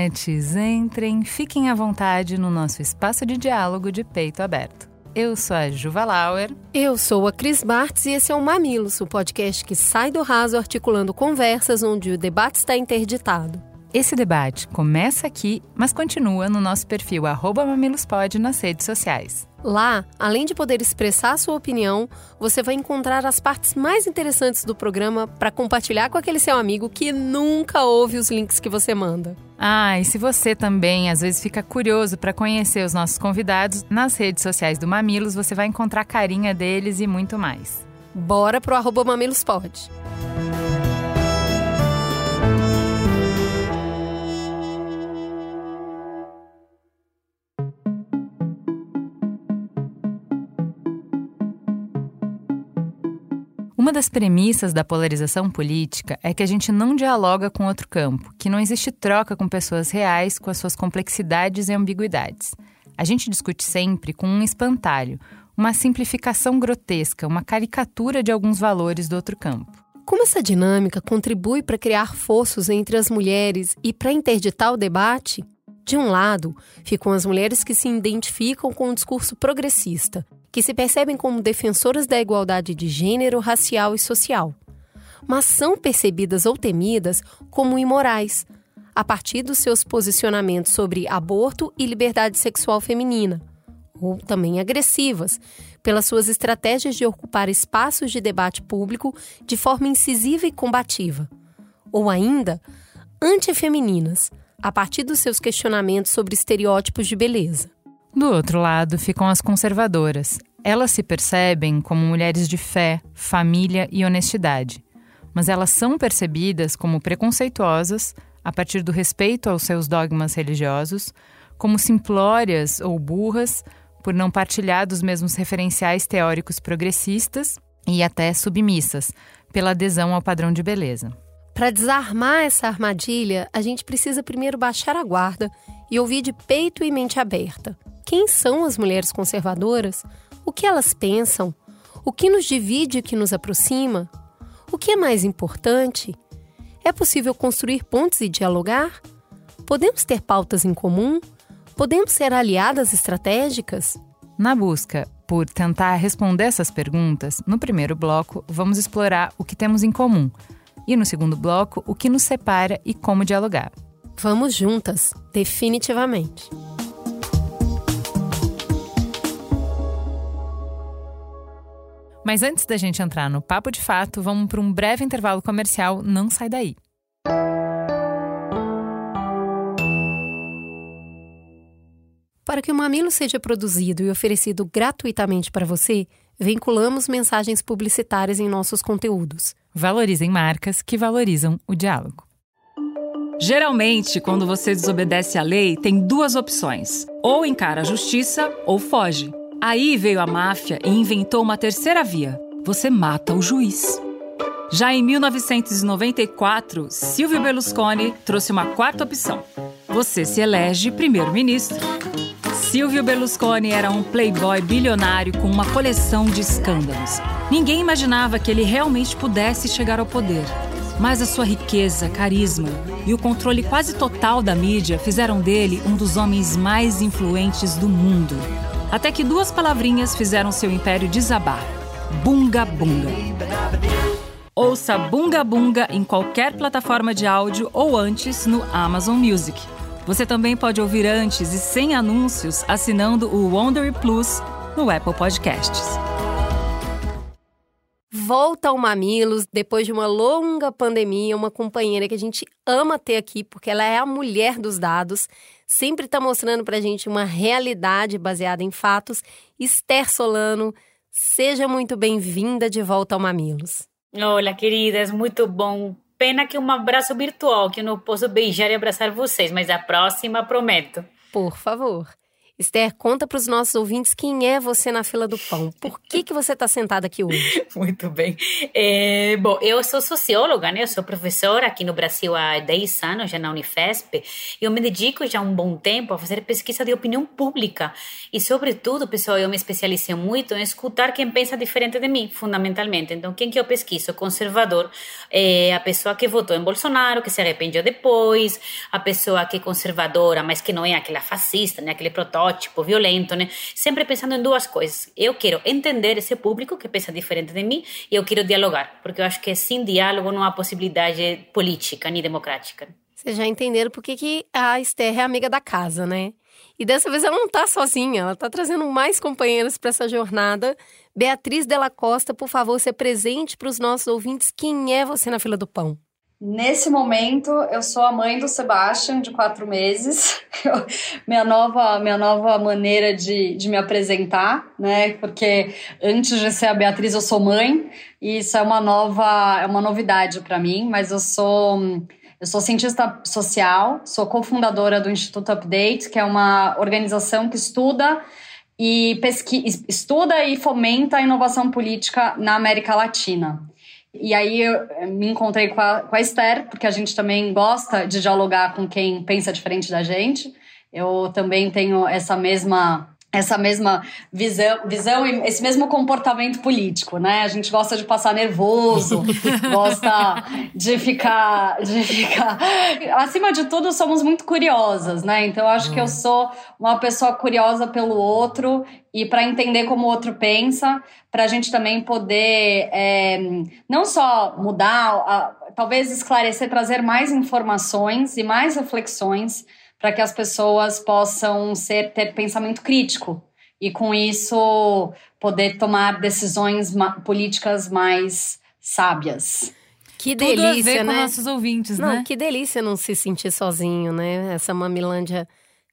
mamiletes, entrem, fiquem à vontade no nosso espaço de diálogo de peito aberto. Eu sou a Juva Lauer. Eu sou a Cris Bartz e esse é o Mamilos, o podcast que sai do raso articulando conversas onde o debate está interditado. Esse debate começa aqui, mas continua no nosso perfil @mamilospod nas redes sociais. Lá, além de poder expressar sua opinião, você vai encontrar as partes mais interessantes do programa para compartilhar com aquele seu amigo que nunca ouve os links que você manda. Ah, e se você também às vezes fica curioso para conhecer os nossos convidados, nas redes sociais do Mamilos você vai encontrar a carinha deles e muito mais. Bora pro arroba mamilospod. Uma das premissas da polarização política é que a gente não dialoga com outro campo, que não existe troca com pessoas reais com as suas complexidades e ambiguidades. A gente discute sempre com um espantalho, uma simplificação grotesca, uma caricatura de alguns valores do outro campo. Como essa dinâmica contribui para criar fossos entre as mulheres e para interditar o debate? De um lado, ficam as mulheres que se identificam com o discurso progressista, que se percebem como defensoras da igualdade de gênero, racial e social, mas são percebidas ou temidas como imorais, a partir dos seus posicionamentos sobre aborto e liberdade sexual feminina, ou também agressivas, pelas suas estratégias de ocupar espaços de debate público de forma incisiva e combativa, ou ainda antifemininas, a partir dos seus questionamentos sobre estereótipos de beleza. Do outro lado ficam as conservadoras. Elas se percebem como mulheres de fé, família e honestidade, mas elas são percebidas como preconceituosas a partir do respeito aos seus dogmas religiosos, como simplórias ou burras por não partilhar dos mesmos referenciais teóricos progressistas e até submissas pela adesão ao padrão de beleza. Para desarmar essa armadilha, a gente precisa primeiro baixar a guarda e ouvir de peito e mente aberta. Quem são as mulheres conservadoras? O que elas pensam? O que nos divide e o que nos aproxima? O que é mais importante? É possível construir pontes e dialogar? Podemos ter pautas em comum? Podemos ser aliadas estratégicas? Na busca por tentar responder essas perguntas, no primeiro bloco vamos explorar o que temos em comum e no segundo bloco o que nos separa e como dialogar. Vamos juntas, definitivamente. Mas antes da gente entrar no papo de fato, vamos para um breve intervalo comercial. Não sai daí. Para que o Mamilo seja produzido e oferecido gratuitamente para você, vinculamos mensagens publicitárias em nossos conteúdos. Valorizem marcas que valorizam o diálogo. Geralmente, quando você desobedece à lei, tem duas opções: ou encara a justiça ou foge. Aí veio a máfia e inventou uma terceira via: você mata o juiz. Já em 1994, Silvio Berlusconi trouxe uma quarta opção: você se elege primeiro-ministro. Silvio Berlusconi era um playboy bilionário com uma coleção de escândalos. Ninguém imaginava que ele realmente pudesse chegar ao poder. Mas a sua riqueza, carisma e o controle quase total da mídia fizeram dele um dos homens mais influentes do mundo. Até que duas palavrinhas fizeram seu império desabar: Bunga Bunga. Ouça Bunga Bunga em qualquer plataforma de áudio ou antes no Amazon Music. Você também pode ouvir antes e sem anúncios assinando o Wondery Plus no Apple Podcasts. Volta ao Mamilos depois de uma longa pandemia, uma companheira que a gente ama ter aqui porque ela é a mulher dos dados, sempre está mostrando para a gente uma realidade baseada em fatos. Esther Solano, seja muito bem-vinda de volta ao Mamilos. Olá, queridas, muito bom Pena que um abraço virtual, que eu não posso beijar e abraçar vocês, mas a próxima prometo. Por favor. Esther, conta para os nossos ouvintes quem é você na fila do pão. Por que, que você está sentada aqui hoje? Muito bem. É, bom, eu sou socióloga, né? Eu sou professora aqui no Brasil há 10 anos, já na Unifesp. Eu me dedico já há um bom tempo a fazer pesquisa de opinião pública. E, sobretudo, pessoal, eu me especializei muito em escutar quem pensa diferente de mim, fundamentalmente. Então, quem que eu pesquiso? Conservador, é a pessoa que votou em Bolsonaro, que se arrependeu depois, a pessoa que é conservadora, mas que não é aquela fascista, né? Aquele protótipo tipo violento, né? Sempre pensando em duas coisas. Eu quero entender esse público que pensa diferente de mim e eu quero dialogar, porque eu acho que sem diálogo não há possibilidade política nem democrática. Vocês já entenderam por que, que a Esther é amiga da casa, né? E dessa vez ela não está sozinha, ela está trazendo mais companheiras para essa jornada. Beatriz Della Costa, por favor, se presente para os nossos ouvintes. Quem é você na fila do pão? Nesse momento, eu sou a mãe do Sebastian, de quatro meses. Minha, nova, minha nova maneira de, de me apresentar, né? Porque antes de ser a Beatriz, eu sou mãe. E isso é uma nova, é uma novidade para mim. Mas eu sou, eu sou cientista social, sou cofundadora do Instituto Update, que é uma organização que estuda e pesquisa, estuda e fomenta a inovação política na América Latina. E aí eu me encontrei com a, com a Esther, porque a gente também gosta de dialogar com quem pensa diferente da gente. Eu também tenho essa mesma essa mesma visão, visão e esse mesmo comportamento político, né? A gente gosta de passar nervoso, gosta de ficar, de ficar. Acima de tudo, somos muito curiosas, né? Então, eu acho que eu sou uma pessoa curiosa pelo outro e para entender como o outro pensa, para a gente também poder é, não só mudar, a, talvez esclarecer, trazer mais informações e mais reflexões para que as pessoas possam ser ter pensamento crítico e com isso poder tomar decisões políticas mais sábias. Que Tudo delícia, a ver né? com nossos ouvintes, não, né? Que delícia não se sentir sozinho, né? Essa mamilândia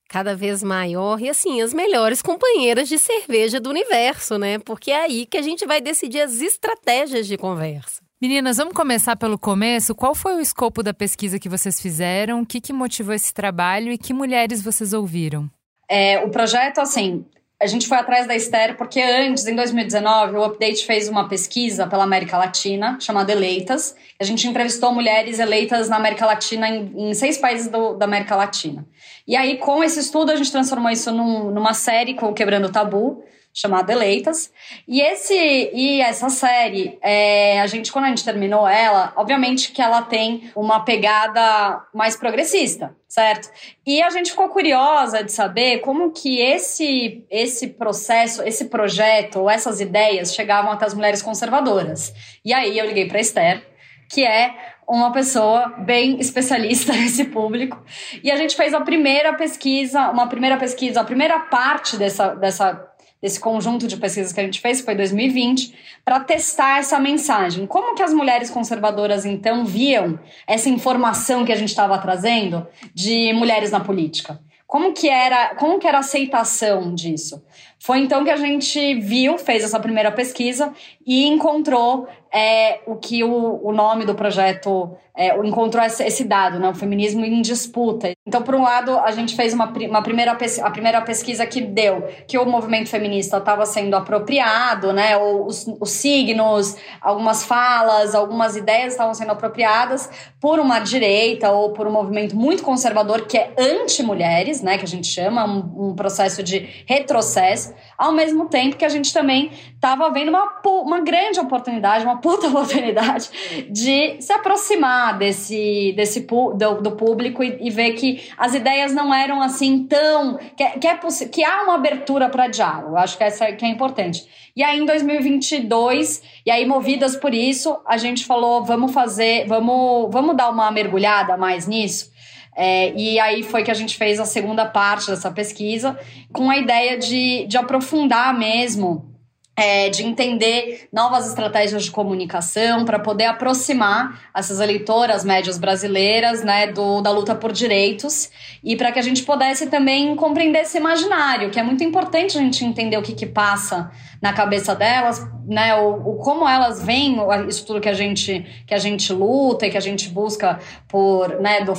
cada vez maior e assim as melhores companheiras de cerveja do universo, né? Porque é aí que a gente vai decidir as estratégias de conversa. Meninas, vamos começar pelo começo. Qual foi o escopo da pesquisa que vocês fizeram? O que, que motivou esse trabalho e que mulheres vocês ouviram? É, o projeto, assim, a gente foi atrás da Esther porque antes, em 2019, o Update fez uma pesquisa pela América Latina chamada Eleitas. A gente entrevistou mulheres eleitas na América Latina, em, em seis países do, da América Latina. E aí, com esse estudo, a gente transformou isso num, numa série com o Quebrando o Tabu chamada Eleitas. E esse e essa série, é, a gente quando a gente terminou ela, obviamente que ela tem uma pegada mais progressista, certo? E a gente ficou curiosa de saber como que esse esse processo, esse projeto, essas ideias chegavam até as mulheres conservadoras. E aí eu liguei para Esther, que é uma pessoa bem especialista nesse público. E a gente fez a primeira pesquisa, uma primeira pesquisa, a primeira parte dessa, dessa desse conjunto de pesquisas que a gente fez, foi 2020, para testar essa mensagem. Como que as mulheres conservadoras, então, viam essa informação que a gente estava trazendo de mulheres na política? Como que era, como que era a aceitação disso? Foi então que a gente viu, fez essa primeira pesquisa e encontrou é, o que o, o nome do projeto é, encontrou esse, esse, dado, né? o feminismo em disputa. Então, por um lado, a gente fez uma, uma primeira, a primeira pesquisa que deu que o movimento feminista estava sendo apropriado, né? Ou os, os signos, algumas falas, algumas ideias estavam sendo apropriadas por uma direita ou por um movimento muito conservador que é anti-mulheres, né? que a gente chama, um, um processo de retrocesso ao mesmo tempo que a gente também estava vendo uma, uma grande oportunidade, uma puta oportunidade de se aproximar desse, desse do, do público e, e, ver que as ideias não eram assim tão. que, que, é que há uma abertura para diálogo. Acho que essa é, que é importante. E aí, em 2022, e aí, movidas por isso, a gente falou: vamos fazer, vamos, vamos dar uma mergulhada mais nisso. É, e aí foi que a gente fez a segunda parte dessa pesquisa, com a ideia de, de aprofundar mesmo é, de entender novas estratégias de comunicação para poder aproximar essas eleitoras médias brasileiras né, do, da luta por direitos e para que a gente pudesse também compreender esse imaginário, que é muito importante a gente entender o que, que passa na cabeça delas, né, o, o como elas veem isso tudo que a gente que a gente luta e que a gente busca por né, do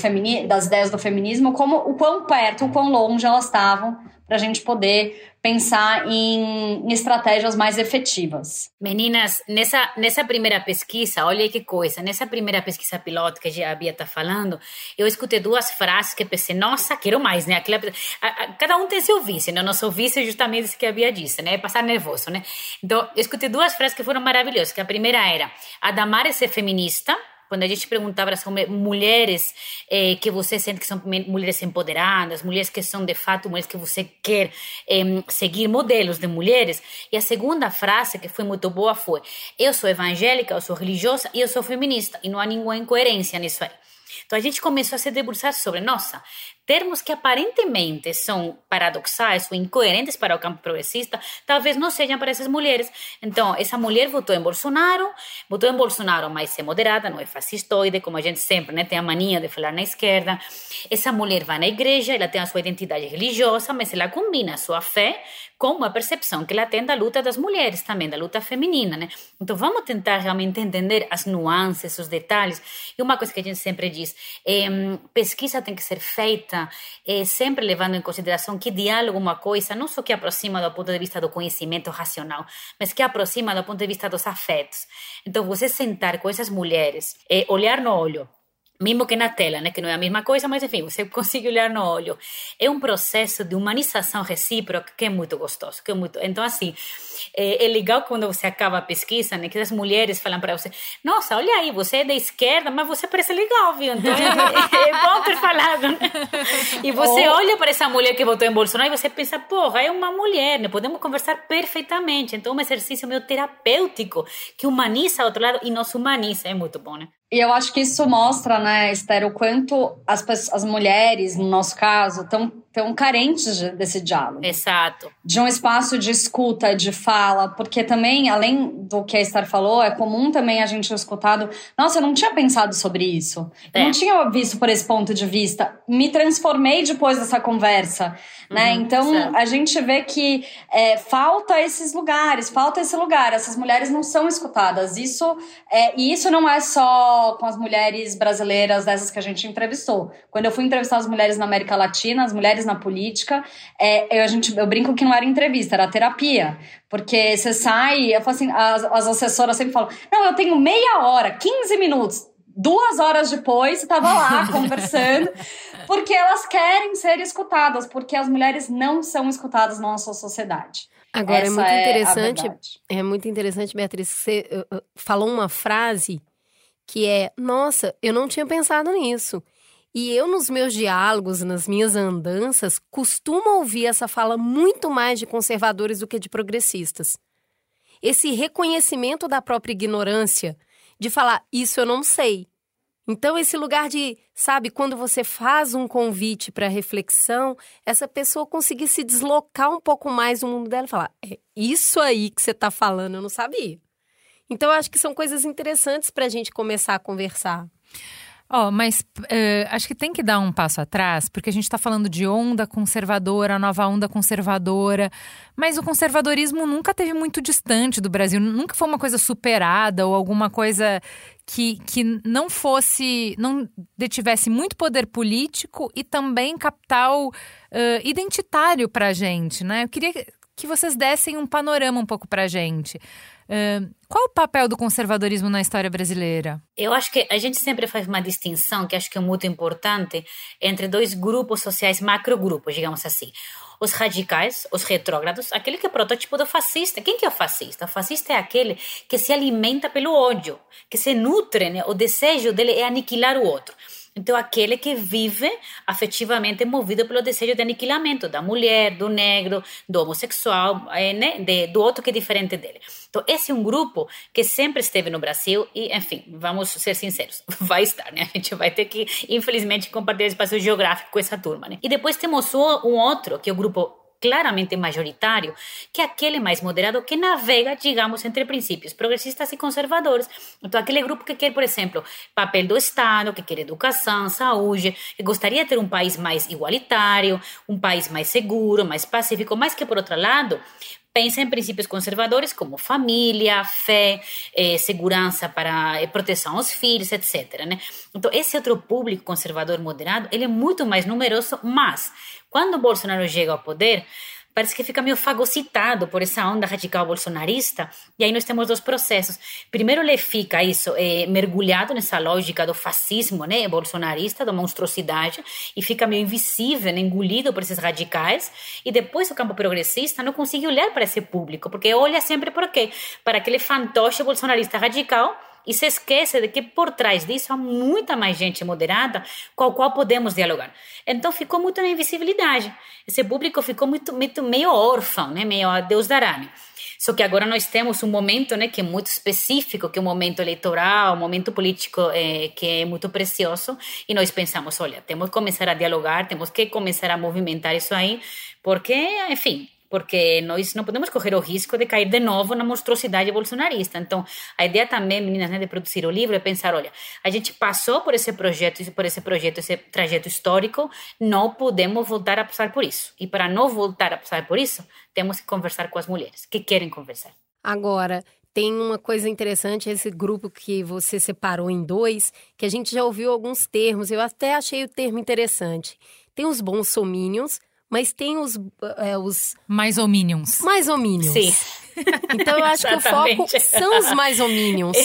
das ideias do feminismo, como o quão perto, o quão longe elas estavam para a gente poder pensar em, estratégias mais efetivas. Meninas, nessa, nessa primeira pesquisa, olha que coisa, nessa primeira pesquisa piloto que a Bia está falando, eu escutei duas frases que pensei, nossa, quero mais, né? Aquela, a, a, cada um tem seu vício, né? Nosso vício é justamente isso que a Bia disse, né? Passar nervoso, né? Então, eu escutei duas frases que foram maravilhosas, que a primeira era, a Damares ser feminista, quando a gente perguntava são mulheres eh, que você sente que são mulheres empoderadas, mulheres que são de fato mulheres que você quer eh, seguir modelos de mulheres. E a segunda frase que foi muito boa foi: eu sou evangélica, eu sou religiosa e eu sou feminista. E não há nenhuma incoerência nisso aí. Então a gente começou a se debruçar sobre, nossa, termos que aparentemente são paradoxais ou incoerentes para o campo progressista, talvez não sejam para essas mulheres. Então, essa mulher votou em Bolsonaro, votou em Bolsonaro, mas é moderada, não é fascistoide, como a gente sempre né, tem a mania de falar na esquerda. Essa mulher vai na igreja, ela tem a sua identidade religiosa, mas ela combina a sua fé com a percepção que ela tem da luta das mulheres também, da luta feminina, né? Então vamos tentar realmente entender as nuances, os detalhes. E uma coisa que a gente sempre diz, é, pesquisa tem que ser feita é, sempre levando em consideração que diálogo é uma coisa não só que aproxima do ponto de vista do conhecimento racional, mas que aproxima do ponto de vista dos afetos. Então você sentar com essas mulheres, é, olhar no olho, mesmo que na tela, né, que não é a mesma coisa, mas enfim, você consegue olhar no olho. É um processo de humanização recíproca que é muito gostoso, que é muito. Então assim, é, é legal quando você acaba a pesquisa, né, que as mulheres falam para você: "Nossa, olha aí, você é da esquerda, mas você parece legal, viu?" Então é, é, é bom ter falado. Né? E você oh. olha para essa mulher que votou em Bolsonaro e você pensa: "Porra, é uma mulher, né? Podemos conversar perfeitamente." Então, um exercício meio terapêutico que humaniza o outro lado e nos humaniza, é muito bom, né? E eu acho que isso mostra, né, Esther, o quanto as, as mulheres, no nosso caso, estão tão carentes de, desse diálogo. Exato. De um espaço de escuta, de fala, porque também, além do que a Esther falou, é comum também a gente ter escutado, nossa, eu não tinha pensado sobre isso. É. Eu não tinha visto por esse ponto de vista. Me transformei depois dessa conversa, né? Uhum, então, certo. a gente vê que é, falta esses lugares, falta esse lugar. Essas mulheres não são escutadas. Isso, é, e isso não é só com as mulheres brasileiras dessas que a gente entrevistou. Quando eu fui entrevistar as mulheres na América Latina, as mulheres na política, é, eu, a gente, eu brinco que não era entrevista, era terapia. Porque você sai, eu falo assim, as, as assessoras sempre falam: não, eu tenho meia hora, 15 minutos. Duas horas depois, estava lá conversando, porque elas querem ser escutadas, porque as mulheres não são escutadas na nossa sociedade. Agora Essa é muito interessante, é, é, muito interessante, Beatriz, você uh, falou uma frase que é: nossa, eu não tinha pensado nisso. E eu, nos meus diálogos, nas minhas andanças, costumo ouvir essa fala muito mais de conservadores do que de progressistas. Esse reconhecimento da própria ignorância, de falar, isso eu não sei. Então, esse lugar de, sabe, quando você faz um convite para reflexão, essa pessoa conseguir se deslocar um pouco mais do mundo dela e falar: é isso aí que você está falando, eu não sabia. Então, acho que são coisas interessantes para a gente começar a conversar. Ó, oh, mas uh, acho que tem que dar um passo atrás, porque a gente está falando de onda conservadora, nova onda conservadora, mas o conservadorismo nunca teve muito distante do Brasil, nunca foi uma coisa superada ou alguma coisa que, que não fosse, não detivesse muito poder político e também capital uh, identitário para a gente, né? Eu queria que vocês dessem um panorama um pouco para a gente. Qual o papel do conservadorismo na história brasileira? Eu acho que a gente sempre faz uma distinção, que acho que é muito importante, entre dois grupos sociais, macrogrupos, digamos assim. Os radicais, os retrógrados, aquele que é protótipo do fascista. Quem que é o fascista? O fascista é aquele que se alimenta pelo ódio, que se nutre, né? o desejo dele é aniquilar o outro. Então, aquele que vive afetivamente movido pelo desejo de aniquilamento da mulher, do negro, do homossexual, é, né? de, do outro que é diferente dele. Então, esse é um grupo que sempre esteve no Brasil e, enfim, vamos ser sinceros, vai estar, né? A gente vai ter que, infelizmente, compartilhar espaço geográfico com essa turma, né? E depois temos um outro, que é o grupo claramente majoritário que aquele mais moderado que navega, digamos, entre princípios progressistas e conservadores. Então, aquele grupo que quer, por exemplo, papel do Estado, que quer educação, saúde, que gostaria de ter um país mais igualitário, um país mais seguro, mais pacífico, mas que, por outro lado, pensa em princípios conservadores como família, fé, eh, segurança para eh, proteção aos filhos, etc. Né? Então, esse outro público conservador moderado, ele é muito mais numeroso, mas quando Bolsonaro chega ao poder, parece que fica meio fagocitado por essa onda radical bolsonarista. E aí nós temos dois processos. Primeiro, ele fica isso, é, mergulhado nessa lógica do fascismo né, bolsonarista, da monstruosidade, e fica meio invisível, né, engolido por esses radicais. E depois o campo progressista não consegue olhar para esse público, porque olha sempre por quê? Para aquele fantoche bolsonarista radical e se esquece de que por trás disso há muita mais gente moderada com a qual podemos dialogar. Então ficou muito na invisibilidade. Esse público ficou muito, muito meio órfão, né? meio a Deus dará. Né? Só que agora nós temos um momento né, que é muito específico, que é um momento eleitoral, um momento político é, que é muito precioso, e nós pensamos, olha, temos que começar a dialogar, temos que começar a movimentar isso aí, porque, enfim, porque nós não podemos correr o risco de cair de novo na monstruosidade bolsonarista. Então, a ideia também, meninas, né, de produzir o livro é pensar, olha, a gente passou por esse projeto, por esse projeto, esse trajeto histórico, não podemos voltar a passar por isso. E para não voltar a passar por isso, temos que conversar com as mulheres que querem conversar. Agora, tem uma coisa interessante, esse grupo que você separou em dois, que a gente já ouviu alguns termos, eu até achei o termo interessante. Tem os bons somínios, mas tem os, é, os... Mais hominions. Mais hominions. Sim. Então eu acho que o foco são os mais hominions.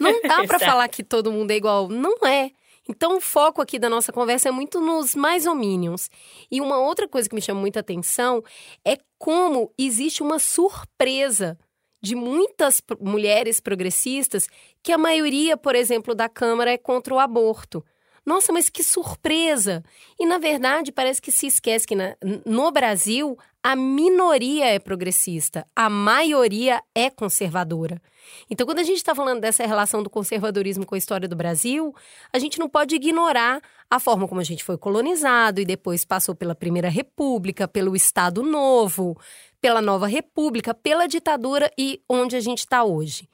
Não dá para falar que todo mundo é igual. Não é. Então o foco aqui da nossa conversa é muito nos mais hominions. E uma outra coisa que me chama muita atenção é como existe uma surpresa de muitas mulheres progressistas que a maioria, por exemplo, da Câmara é contra o aborto. Nossa, mas que surpresa! E na verdade parece que se esquece que na, no Brasil a minoria é progressista, a maioria é conservadora. Então, quando a gente está falando dessa relação do conservadorismo com a história do Brasil, a gente não pode ignorar a forma como a gente foi colonizado e depois passou pela Primeira República, pelo Estado Novo, pela Nova República, pela ditadura e onde a gente está hoje.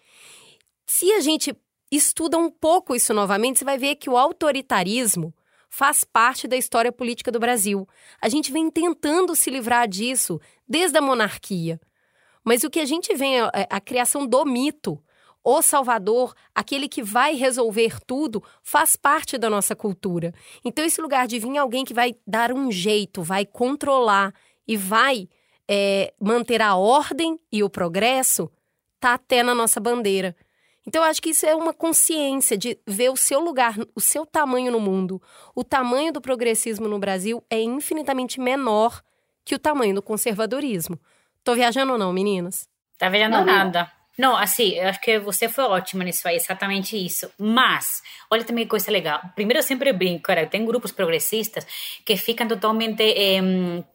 Se a gente estuda um pouco isso novamente, você vai ver que o autoritarismo faz parte da história política do Brasil. A gente vem tentando se livrar disso desde a monarquia. Mas o que a gente vê é, é a criação do mito. O Salvador, aquele que vai resolver tudo, faz parte da nossa cultura. Então, esse lugar de vir alguém que vai dar um jeito, vai controlar e vai é, manter a ordem e o progresso, tá até na nossa bandeira. Então, eu acho que isso é uma consciência de ver o seu lugar, o seu tamanho no mundo. O tamanho do progressismo no Brasil é infinitamente menor que o tamanho do conservadorismo. Tô viajando ou não, meninas? Tá viajando nada. Não, assim, eu acho que você foi ótima nisso aí, exatamente isso. Mas, olha também que coisa legal. Primeiro, eu sempre brinco, cara, tem grupos progressistas que ficam totalmente eh,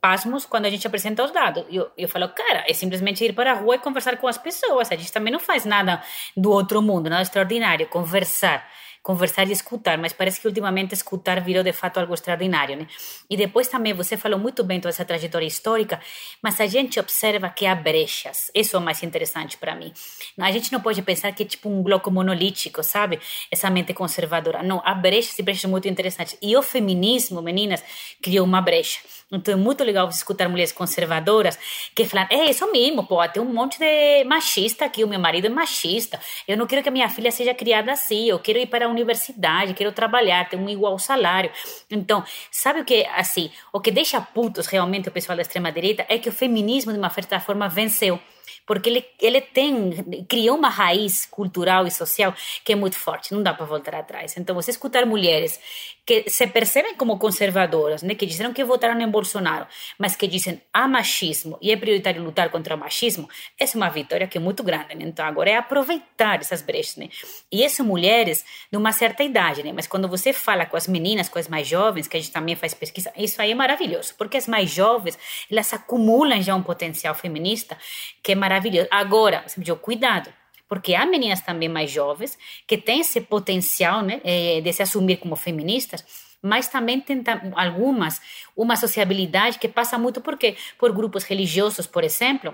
pasmos quando a gente apresenta os dados. Eu, eu falo, cara, é simplesmente ir para a rua e conversar com as pessoas. A gente também não faz nada do outro mundo, nada extraordinário. Conversar conversar e escutar, mas parece que ultimamente escutar virou de fato algo extraordinário, né? E depois também você falou muito bem toda essa trajetória histórica, mas a gente observa que há brechas. Isso é o mais interessante para mim. A gente não pode pensar que é tipo um bloco monolítico, sabe? Essa mente conservadora. Não, há brechas e brechas muito interessantes. E o feminismo, meninas, criou uma brecha. Então é muito legal escutar mulheres conservadoras que falam: é isso mesmo, pô, tem um monte de machista aqui, o meu marido é machista, eu não quero que a minha filha seja criada assim, eu quero ir para a universidade, quero trabalhar, ter um igual salário. Então, sabe o que, assim, o que deixa putos realmente o pessoal da extrema-direita é que o feminismo, de uma certa forma, venceu porque ele, ele tem, criou uma raiz cultural e social que é muito forte, não dá para voltar atrás. Então, você escutar mulheres que se percebem como conservadoras, né, que disseram que votaram em Bolsonaro, mas que dizem há machismo e é prioritário lutar contra o machismo, essa é uma vitória que é muito grande. Né? Então, agora é aproveitar essas brechas. Né? E essas mulheres de uma certa idade, né? mas quando você fala com as meninas, com as mais jovens, que a gente também faz pesquisa, isso aí é maravilhoso, porque as mais jovens, elas acumulam já um potencial feminista que é maravilhoso. Agora, você me diz, cuidado, porque há meninas também mais jovens que têm esse potencial né, eh, de se assumir como feministas, mas também tem algumas uma sociabilidade que passa muito porque por grupos religiosos, por exemplo,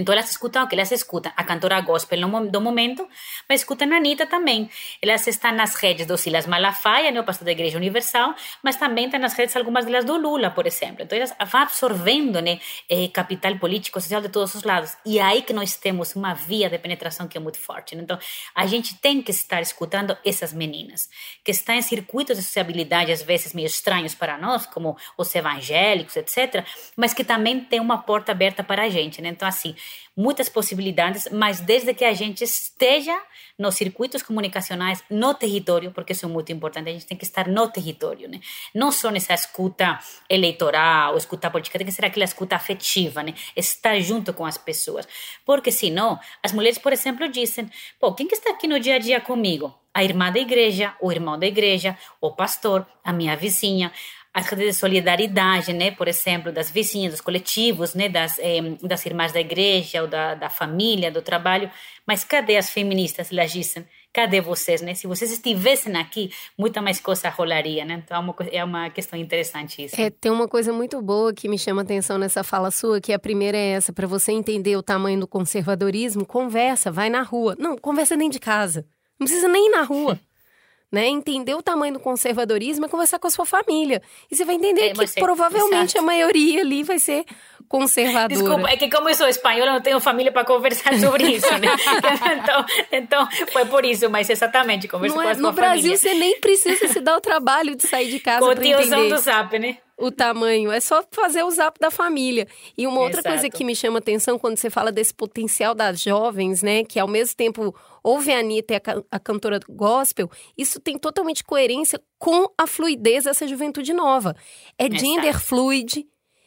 Então elas escutam o que elas escutam? A cantora gospel do momento, mas escutam a Anitta também. Elas estão nas redes do Silas Malafaia, né, o pastor da Igreja Universal, mas também estão nas redes algumas delas do Lula, por exemplo. Então elas vão absorvendo né, eh, capital político, social de todos os lados. E é aí que nós temos uma via de penetração que é muito forte. Né? Então a gente tem que estar escutando essas meninas, que estão em circuitos de sociabilidade, às vezes meio estranhos para nós, como os evangélicos, etc., mas que também tem uma porta aberta para a gente. Né? Então, assim, muitas possibilidades, mas desde que a gente esteja nos circuitos comunicacionais, no território, porque isso é muito importante, a gente tem que estar no território, né? Não só nessa escuta eleitoral, escuta política, tem que ser aquela escuta afetiva, né? Estar junto com as pessoas. Porque senão, as mulheres, por exemplo, dizem, pô, quem que está aqui no dia a dia comigo? A irmã da igreja, o irmão da igreja, o pastor, a minha vizinha as redes de solidariedade, né, por exemplo, das vizinhas, dos coletivos, né, das, eh, das irmãs da igreja ou da, da família, do trabalho. Mas cadê as feministas, elas? Cadê vocês, né? Se vocês estivessem aqui, muita mais coisa rolaria, né? Então é uma, é uma questão interessante isso. É, tem uma coisa muito boa que me chama atenção nessa fala sua, que a primeira é essa, para você entender o tamanho do conservadorismo, conversa, vai na rua. Não, conversa dentro de casa. Não precisa nem ir na rua. Né? Entender o tamanho do conservadorismo é conversar com a sua família. E você vai entender é, que provavelmente exato. a maioria ali vai ser conservadora. Desculpa, é que como eu sou espanhola, eu não tenho família para conversar sobre isso, né? então, então, foi por isso, mas exatamente, conversa com a sua No Brasil, você nem precisa se dar o trabalho de sair de casa para entender. Com o do zap, né? O tamanho, é só fazer o zap da família. E uma outra Exato. coisa que me chama atenção quando você fala desse potencial das jovens, né, que ao mesmo tempo ouve a Anitta e a, a cantora gospel, isso tem totalmente coerência com a fluidez dessa juventude nova. É Exato. gender fluid,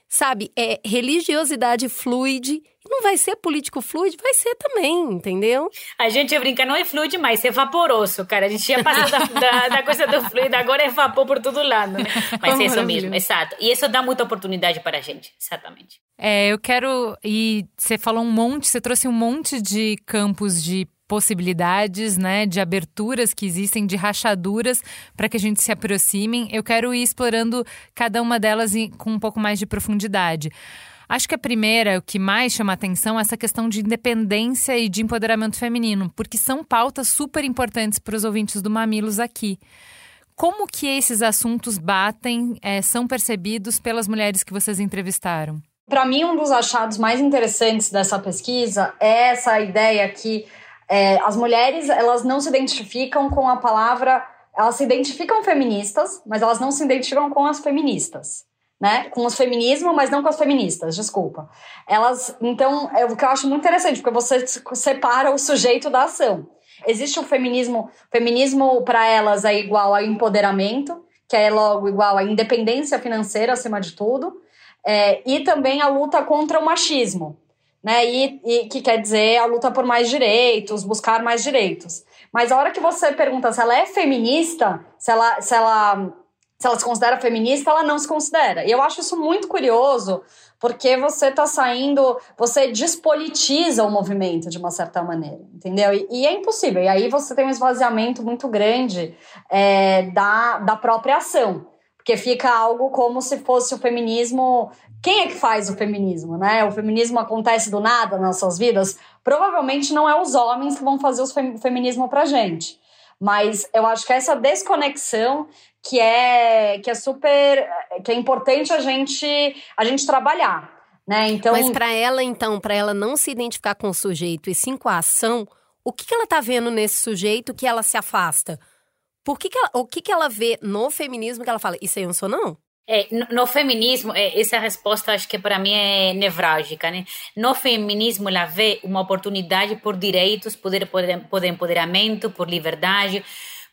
sabe? É religiosidade fluide. Não vai ser político fluide? Vai ser também, entendeu? A gente brinca, não é fluide mais, é vaporoso, cara. A gente já passou da, da, da, coisa do fluido, agora é vapor por todo lado, né? Mas é isso mesmo, exato. E isso dá muita oportunidade para a gente, exatamente. É, eu quero. E você falou um monte, você trouxe um monte de campos de possibilidades, né, de aberturas que existem, de rachaduras para que a gente se aproximem. Eu quero ir explorando cada uma delas com um pouco mais de profundidade. Acho que a primeira, o que mais chama atenção, é essa questão de independência e de empoderamento feminino, porque são pautas super importantes para os ouvintes do Mamilos aqui. Como que esses assuntos batem, é, são percebidos pelas mulheres que vocês entrevistaram? Para mim, um dos achados mais interessantes dessa pesquisa é essa ideia que é, as mulheres, elas não se identificam com a palavra. Elas se identificam feministas, mas elas não se identificam com as feministas. Né? Com os feminismo, mas não com as feministas, desculpa. Elas, então, é o que eu acho muito interessante, porque você separa o sujeito da ação. Existe o feminismo, feminismo para elas é igual a empoderamento, que é logo igual a independência financeira acima de tudo, é, e também a luta contra o machismo, né? E, e, que quer dizer a luta por mais direitos, buscar mais direitos. Mas a hora que você pergunta se ela é feminista, se ela, se ela, se ela se considera feminista, ela não se considera. E eu acho isso muito curioso, porque você está saindo, você despolitiza o movimento de uma certa maneira, entendeu? E, e, é impossível. E aí você tem um esvaziamento muito grande é, da, da própria ação. Porque fica algo como se fosse o feminismo quem é que faz o feminismo, né? O feminismo acontece do nada nas nossas vidas? Provavelmente não é os homens que vão fazer o fem feminismo pra gente. Mas eu acho que essa desconexão que é que é super que é importante a gente a gente trabalhar, né? Então Mas para ela então, para ela não se identificar com o sujeito e sim com a ação, o que, que ela tá vendo nesse sujeito que ela se afasta? Por que, que ela, o que, que ela vê no feminismo que ela fala, isso aí eu não sou não? É, no, feminismo, é, essa resposta acho que para mim é nevrálgica. Né? No feminismo, ela vê uma oportunidade por direitos, poder, poder, poder empoderamento, por liberdade,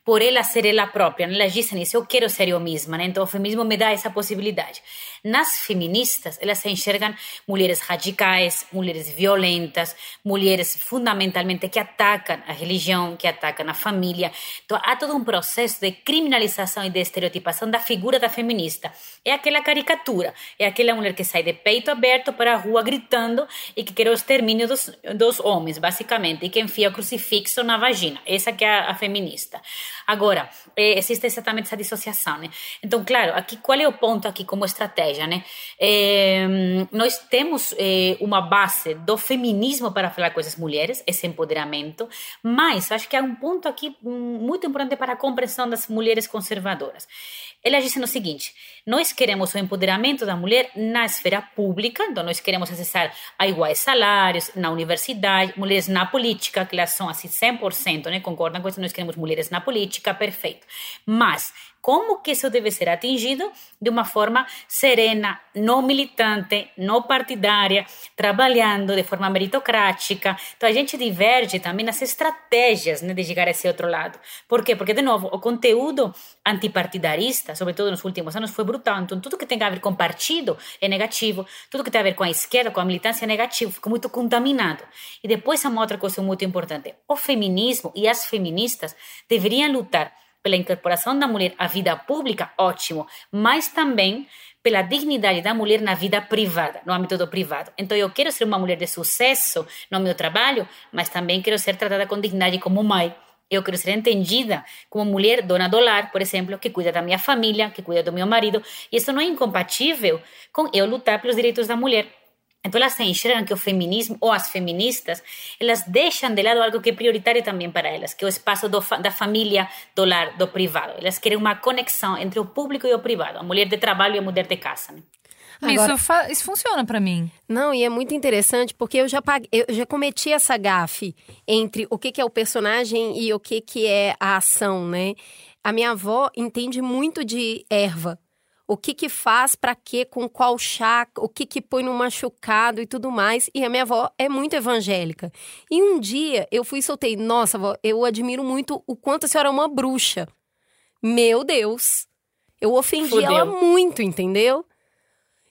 por ela ser ela própria. Elas dizem isso, eu quero ser eu mesma. Né? Então, o feminismo me dá essa possibilidade. Nas feministas, elas se enxergam mulheres radicais, mulheres violentas, mulheres fundamentalmente que atacam a religião, que atacam a família. Então, há todo um processo de criminalização e de estereotipação da figura da feminista. É aquela caricatura, é aquela mulher que sai de peito aberto para a rua gritando e que quer o extermínio dos, dos homens, basicamente, e que enfia o crucifixo na vagina. Essa que é a, a feminista. Agora, é, existe exatamente essa dissociação, né? Então, claro, aqui qual é o ponto aqui como estratégia, né? É, nós temos é, uma base do feminismo para falar com essas mulheres, esse empoderamento, mas acho que há um ponto aqui muito importante para a compreensão das mulheres conservadoras. Elas dizem o seguinte: nós queremos o empoderamento da mulher na esfera pública, então nós queremos acessar a iguais salários na universidade, mulheres na política, que elas são assim 100%, né? Concordam com isso? Nós queremos mulheres na política, perfeito. Mas como que isso deve ser atingido de uma forma serena, não militante, não partidária, trabalhando de forma meritocrática. Então a gente diverge também nas estratégias né, de chegar a esse outro lado. Por quê? Porque, de novo, o conteúdo antipartidarista, sobretudo nos últimos anos, foi brutal. Então tudo que tem a ver com partido é negativo, tudo que tem a ver com a esquerda, com a militância é negativo, ficou muito contaminado. E depois, uma outra coisa muito importante: o feminismo e as feministas deveriam lutar pela incorporação da mulher à vida pública, ótimo, mas também pela dignidade da mulher na vida privada, no âmbito do privado. Então, eu quero ser uma mulher de sucesso no meu trabalho, mas também quero ser tratada com dignidade como mãe. Eu quero ser entendida como mulher dona do lar, por exemplo, que cuida da minha família, que cuida do meu marido. E isso não é incompatível com eu lutar pelos direitos da mulher. Então elas se enxergam que o feminismo ou as feministas elas deixam de lado algo que é prioritário também para elas, que é o espaço do, da família, do lar, do privado. Elas querem uma conexão entre o público e o privado, a mulher de trabalho e a mulher de casa. Né? Agora, isso, isso funciona para mim. Não, e é muito interessante porque eu já, paguei, eu já cometi essa gafe entre o que, que é o personagem e o que, que é a ação, né? A minha avó entende muito de erva o que que faz, para quê, com qual chá, o que que põe no machucado e tudo mais. E a minha avó é muito evangélica. E um dia eu fui e soltei, nossa, avó, eu admiro muito o quanto a senhora é uma bruxa. Meu Deus. Eu ofendi Fudeu. ela muito, entendeu?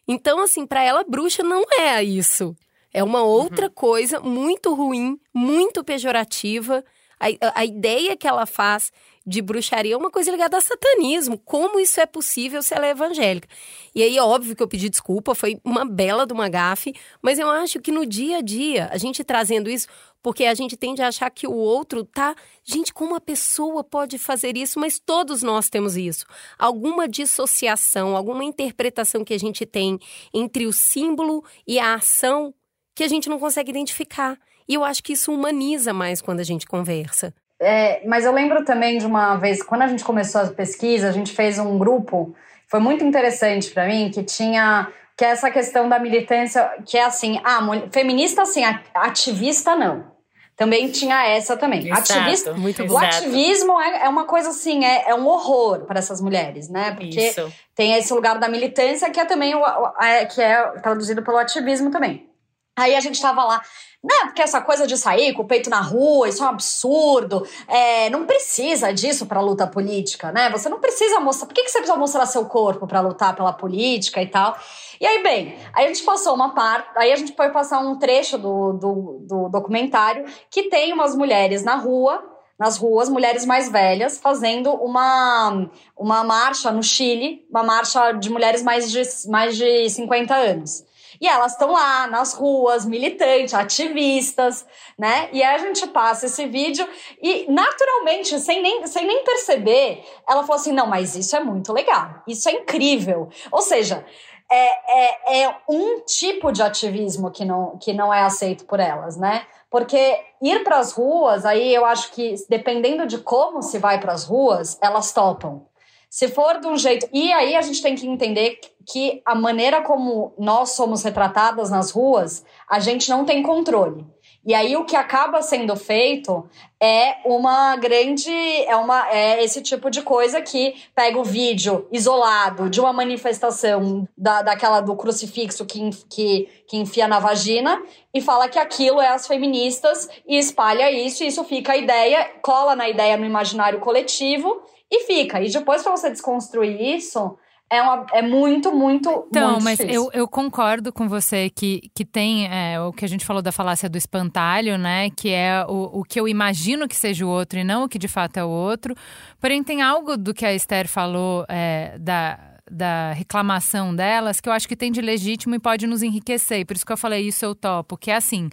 Então, assim, para ela, bruxa não é isso. É uma outra uhum. coisa muito ruim, muito pejorativa. A, a, ideia que ela faz de bruxaria é uma coisa ligada a satanismo. Como isso é possível se ela é evangélica? E aí, óbvio que eu pedi desculpa, foi uma bela de uma gafe, mas eu acho que no dia a dia, a gente trazendo isso, porque a gente tende a achar que o outro tá. Gente, como a pessoa pode fazer isso? Mas todos nós temos isso. Alguma dissociação, alguma interpretação que a gente tem entre o símbolo e a ação que a gente não consegue identificar. E eu acho que isso humaniza mais quando a gente conversa. É, mas eu lembro também de uma vez, quando a gente começou a pesquisa, a gente fez um grupo, foi muito interessante para mim, que tinha que é essa questão da militância, que é assim, ah, feminista assim, ativista não. Também tinha essa também. Exato, ativista, muito o ativismo é, é, uma coisa assim, é, é um horror para essas mulheres, né? Porque Isso. tem esse lugar da militância que é também o, é, que é traduzido pelo ativismo também. Aí a gente estava lá, né? Porque essa coisa de sair com o peito na rua, isso é um absurdo. É, não precisa disso para luta política, né? Você não precisa mostrar. Por que, que você precisa mostrar seu corpo para lutar pela política e tal? E aí, bem, aí a gente passou uma parte, aí a gente foi passar um trecho do, do, do documentário que tem umas mulheres na rua nas ruas, mulheres mais velhas, fazendo uma, uma marcha no Chile, uma marcha de mulheres mais de, mais de 50 anos. E elas estão lá nas ruas, militantes, ativistas, né? E aí a gente passa esse vídeo e, naturalmente, sem nem, sem nem perceber, ela falou assim: não, mas isso é muito legal, isso é incrível. Ou seja, é, é, é um tipo de ativismo que não, que não é aceito por elas, né? Porque ir para as ruas, aí eu acho que dependendo de como se vai para as ruas, elas topam. Se for de um jeito. E aí a gente tem que entender que a maneira como nós somos retratadas nas ruas, a gente não tem controle. E aí o que acaba sendo feito é uma grande é uma é esse tipo de coisa que pega o vídeo isolado de uma manifestação da, daquela do crucifixo que, que, que enfia na vagina e fala que aquilo é as feministas e espalha isso, e isso fica a ideia, cola na ideia no imaginário coletivo e fica. E depois, para você desconstruir isso, é, uma, é muito, muito, então, muito mas eu, eu concordo com você que, que tem é, o que a gente falou da falácia do espantalho, né? Que é o, o que eu imagino que seja o outro e não o que de fato é o outro. Porém, tem algo do que a Esther falou é, da, da reclamação delas que eu acho que tem de legítimo e pode nos enriquecer. Por isso que eu falei isso eu topo, que é assim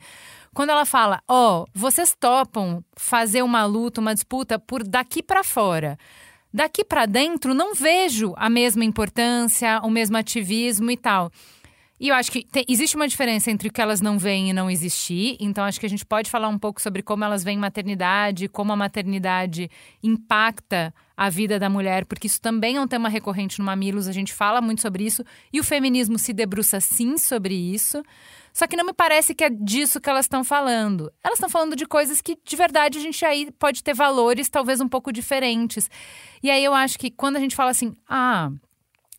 quando ela fala, ó, oh, vocês topam fazer uma luta, uma disputa por daqui para fora. Daqui para dentro não vejo a mesma importância, o mesmo ativismo e tal. E eu acho que tem, existe uma diferença entre o que elas não veem e não existir. Então, acho que a gente pode falar um pouco sobre como elas veem maternidade, como a maternidade impacta a vida da mulher, porque isso também é um tema recorrente no Mamilos, a gente fala muito sobre isso. E o feminismo se debruça sim sobre isso. Só que não me parece que é disso que elas estão falando. Elas estão falando de coisas que, de verdade, a gente aí pode ter valores talvez um pouco diferentes. E aí eu acho que quando a gente fala assim, ah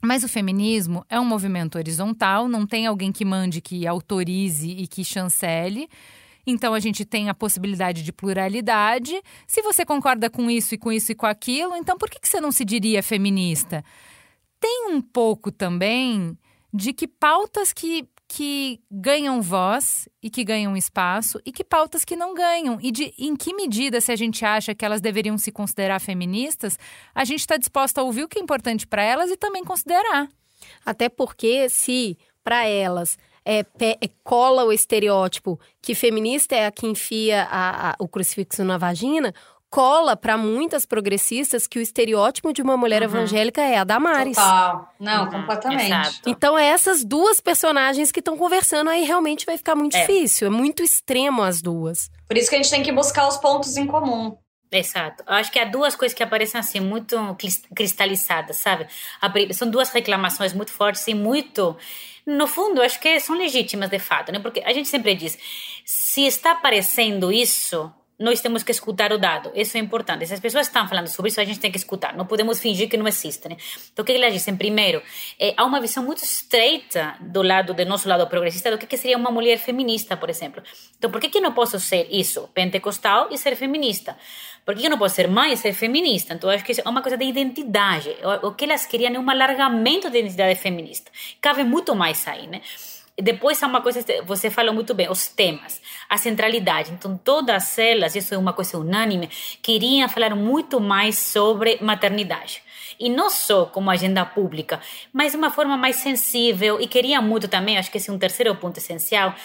mas o feminismo é um movimento horizontal, não tem alguém que mande, que autorize e que chancele. Então a gente tem a possibilidade de pluralidade. Se você concorda com isso e com isso e com aquilo, então por que você não se diria feminista? Tem um pouco também de que pautas que que ganham voz e que ganham espaço e que pautas que não ganham. E de em que medida, se a gente acha que elas deveriam se considerar feministas, a gente está disposta a ouvir o que é importante para elas e também considerar. Até porque, se para elas é, é, cola o estereótipo que feminista é a que enfia a, a, o crucifixo na vagina, cola para muitas progressistas que o estereótipo de uma mulher uhum. evangélica é a Damares. Total. Não, uhum. completamente. Exato. Então, é essas duas personagens que estão conversando aí realmente vai ficar muito é. difícil. É muito extremo as duas. Por isso que a gente tem que buscar os pontos em comum. Exato. Eu acho que há duas coisas que aparecem assim, muito cristalizadas, sabe? São duas reclamações muito fortes e muito. No fundo, acho que são legítimas de fato, né? Porque a gente sempre diz: se está aparecendo isso, nós temos que escutar o dado. Isso é importante. Se as pessoas estão falando sobre isso, a gente tem que escutar. Não podemos fingir que não existe. Né? Então, o que eles dizem? Primeiro, é, há uma visão muito estreita do lado do nosso lado progressista do que, seria uma mulher feminista, por exemplo. Então, por que, que eu não posso ser isso, pentecostal, e ser feminista? Por que eu não posso ser mãe e ser feminista? Então, acho que isso é uma coisa de identidade. O que elas queriam é um alargamento da identidade feminista. Cabe muito mais aí, né? Depois há uma coisa, você falou muito bem, os temas, a centralidade. Então, todas elas, isso é uma coisa unânime, queriam falar muito mais sobre maternidade. E não só como agenda pública, mas de uma forma mais sensível. E queria muito também, acho que esse é um terceiro ponto essencial,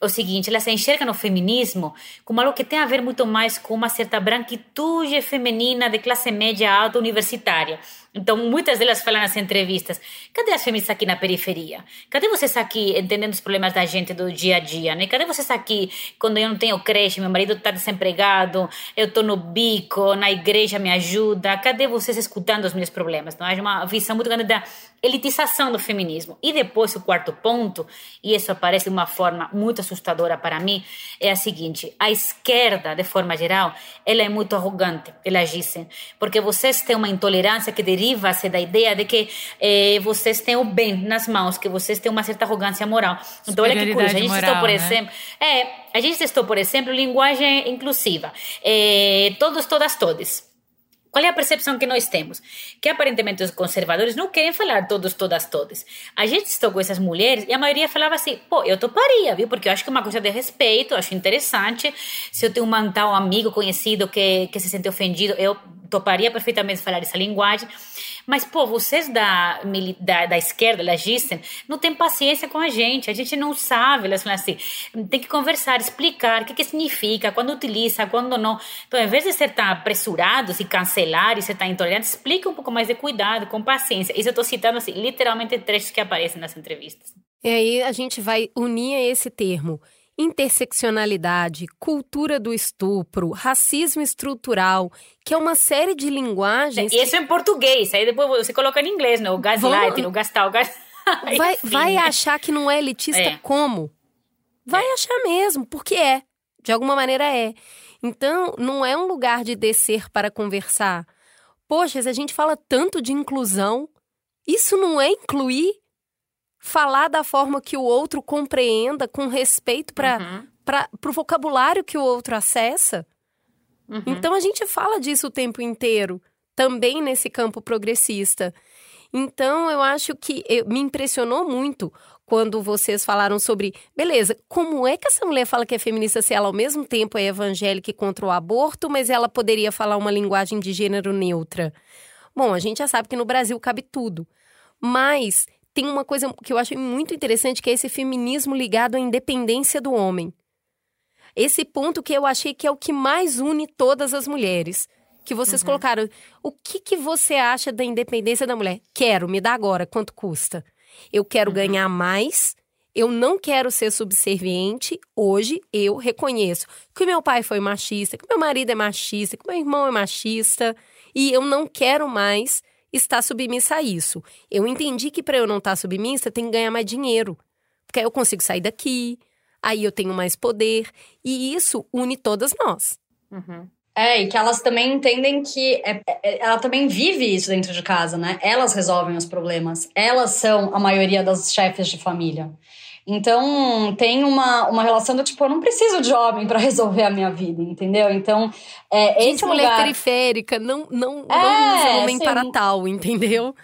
o seguinte, ela se enxerga no feminismo como algo que tem a ver muito mais com uma certa branquitude feminina de classe média alta universitária. Então, muitas delas falam nas entrevistas: cadê as feministas aqui na periferia? Cadê vocês aqui entendendo os problemas da gente do dia a dia? Né? Cadê vocês aqui quando eu não tenho creche, meu marido está desempregado, eu estou no bico, na igreja me ajuda? Cadê vocês escutando os meus problemas? Então, há uma visão muito grande da elitização do feminismo. E depois, o quarto ponto, e isso aparece de uma forma muito assustadora para mim, é a seguinte: a esquerda, de forma geral, ela é muito arrogante, elas dizem, porque vocês têm uma intolerância que deriva deriva-se da ideia de que eh, vocês têm o bem nas mãos, que vocês têm uma certa arrogância moral. Então, olha que curioso. A gente moral, testou, por né? exemplo. É, a gente testou, por exemplo, linguagem inclusiva. Eh, todos, todas, todes. Qual é a percepção que nós temos? Que aparentemente os conservadores não querem falar todos, todas, todas. A gente estou com essas mulheres e a maioria falava assim: pô, eu toparia, viu? Porque eu acho que é uma coisa de respeito, acho interessante. Se eu tenho um tal amigo conhecido que, que se sente ofendido, eu toparia perfeitamente falar essa linguagem. Mas, pô, vocês da, da, da esquerda, dizem, não tem paciência com a gente, a gente não sabe. Elas falam assim, tem que conversar, explicar o que, que significa, quando utiliza, quando não. Então, em vez de ser tão apresurados e cancelar e ser tão intolerantes, explica um pouco mais de cuidado, com paciência. Isso eu estou citando, assim, literalmente trechos que aparecem nas entrevistas. E aí a gente vai unir esse termo interseccionalidade, cultura do estupro, racismo estrutural, que é uma série de linguagens. E isso que... em português, aí depois você coloca em inglês, né? O gaslighting, Vamos... o gastal, o gas... Vai, Enfim, vai né? achar que não é elitista é. como? Vai é. achar mesmo, porque é. De alguma maneira é. Então, não é um lugar de descer para conversar. Poxa, se a gente fala tanto de inclusão, isso não é incluir falar da forma que o outro compreenda, com respeito para uhum. o vocabulário que o outro acessa. Uhum. Então a gente fala disso o tempo inteiro, também nesse campo progressista. Então eu acho que eu, me impressionou muito quando vocês falaram sobre, beleza, como é que essa mulher fala que é feminista se ela ao mesmo tempo é evangélica e contra o aborto, mas ela poderia falar uma linguagem de gênero neutra? Bom, a gente já sabe que no Brasil cabe tudo. Mas tem uma coisa que eu acho muito interessante, que é esse feminismo ligado à independência do homem. esse ponto que eu achei que é o que mais une todas as mulheres. Que vocês uhum. colocaram. O que, que você acha da independência da mulher? Quero, me dá agora, quanto custa? Eu quero uhum. ganhar mais, eu não quero ser subserviente. Hoje eu reconheço que meu pai foi machista, que meu marido é machista, que meu irmão é machista, e eu não quero mais estar submissa a isso. Eu entendi que para eu não estar submissa, tem que ganhar mais dinheiro. Porque aí eu consigo sair daqui, aí eu tenho mais poder. E isso une todas nós. Uhum. É, e que elas também entendem que é, é, ela também vive isso dentro de casa, né? Elas resolvem os problemas. Elas são a maioria das chefes de família. Então, tem uma, uma relação do tipo, eu não preciso de homem para resolver a minha vida, entendeu? Então, é, Gente, esse mulher lugar... periférica não, não, é, não usa homem para tal, entendeu?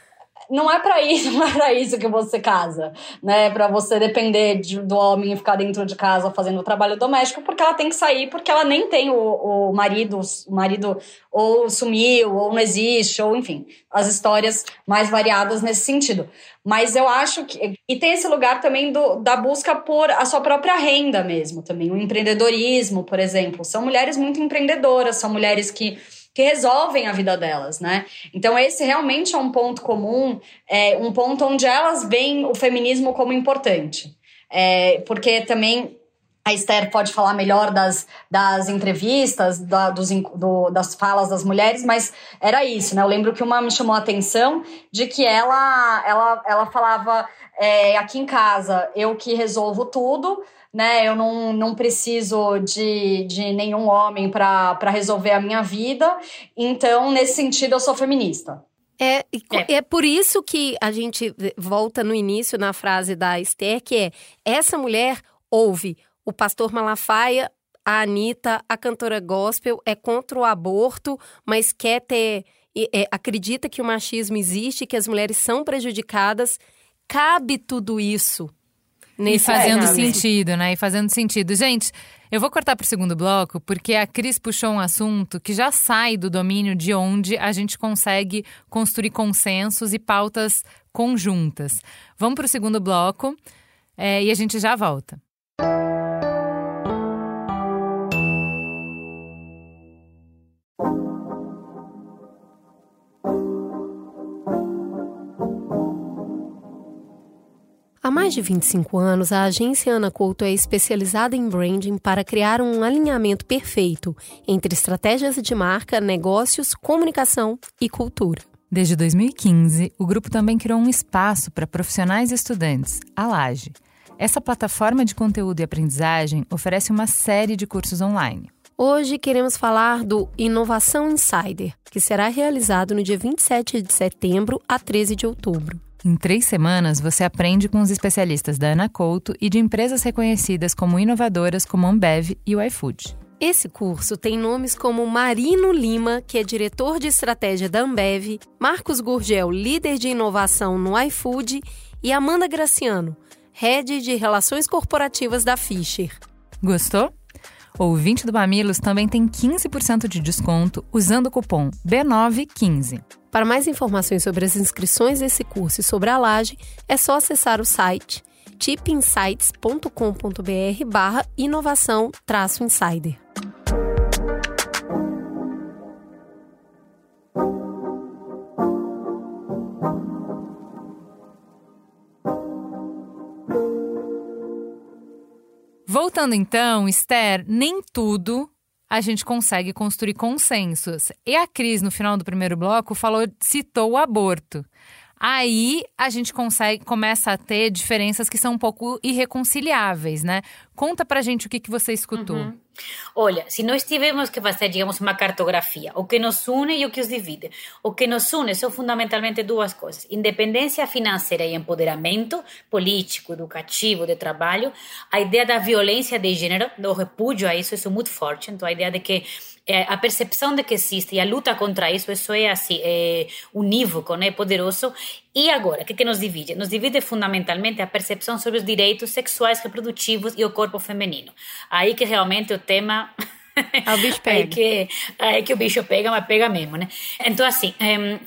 Não é para isso, não é para isso que você casa, né? Para você depender de, do homem e ficar dentro de casa fazendo o trabalho doméstico, porque ela tem que sair, porque ela nem tem o, o marido, o marido ou sumiu, ou não existe, ou enfim, as histórias mais variadas nesse sentido. Mas eu acho que. E tem esse lugar também do, da busca por a sua própria renda mesmo, também. O empreendedorismo, por exemplo. São mulheres muito empreendedoras, são mulheres que que resolvem a vida delas, né? Então, esse realmente é um ponto comum, é um ponto onde elas veem o feminismo como importante. É, porque também a Esther pode falar melhor das, das entrevistas, da, dos, do, das falas das mulheres, mas era isso, né? Eu lembro que uma me chamou a atenção de que ela, ela, ela falava é, aqui em casa, eu que resolvo tudo, né? Eu não, não preciso de, de nenhum homem para resolver a minha vida. Então, nesse sentido, eu sou feminista. É, é. é por isso que a gente volta no início na frase da Esther, que é essa mulher ouve o pastor Malafaia, a Anitta, a cantora gospel, é contra o aborto, mas quer ter. É, acredita que o machismo existe, que as mulheres são prejudicadas. Cabe tudo isso e fazendo sentido, né? E fazendo sentido. Gente, eu vou cortar para o segundo bloco, porque a Cris puxou um assunto que já sai do domínio de onde a gente consegue construir consensos e pautas conjuntas. Vamos para o segundo bloco é, e a gente já volta. Mais de 25 anos, a agência Ana Couto é especializada em branding para criar um alinhamento perfeito entre estratégias de marca, negócios, comunicação e cultura. Desde 2015, o grupo também criou um espaço para profissionais e estudantes, a Laje. Essa plataforma de conteúdo e aprendizagem oferece uma série de cursos online. Hoje queremos falar do Inovação Insider, que será realizado no dia 27 de setembro a 13 de outubro. Em três semanas, você aprende com os especialistas da Ana Couto e de empresas reconhecidas como inovadoras como Ambev e o iFood. Esse curso tem nomes como Marino Lima, que é diretor de estratégia da Ambev, Marcos Gurgel, líder de inovação no iFood, e Amanda Graciano, head de relações corporativas da Fischer. Gostou? O ouvinte do Mamilos também tem 15% de desconto usando o cupom B915. Para mais informações sobre as inscrições desse curso e sobre a laje, é só acessar o site tipinsights.com.br barra inovação insider. Voltando então, Esther, nem tudo a gente consegue construir consensos. E a Cris, no final do primeiro bloco, falou, citou o aborto. Aí a gente consegue, começa a ter diferenças que são um pouco irreconciliáveis, né? Conta pra gente o que, que você escutou. Uhum. Olha, se nós tivermos que fazer, digamos, uma cartografia, o que nos une e o que os divide, o que nos une são fundamentalmente duas coisas: independência financeira e empoderamento político, educativo, de trabalho, a ideia da violência de gênero, do repúdio a isso, isso é muito forte, então a ideia de que é, a percepção de que existe e a luta contra isso, isso é assim, é unívoco, né, poderoso. E agora, o que, que nos divide? Nos divide fundamentalmente a percepção sobre os direitos sexuais reprodutivos e o corpo feminino. Aí que realmente o tema Ah, o bicho pega. Aí que, aí que o bicho pega, mas pega mesmo, né? Então, assim,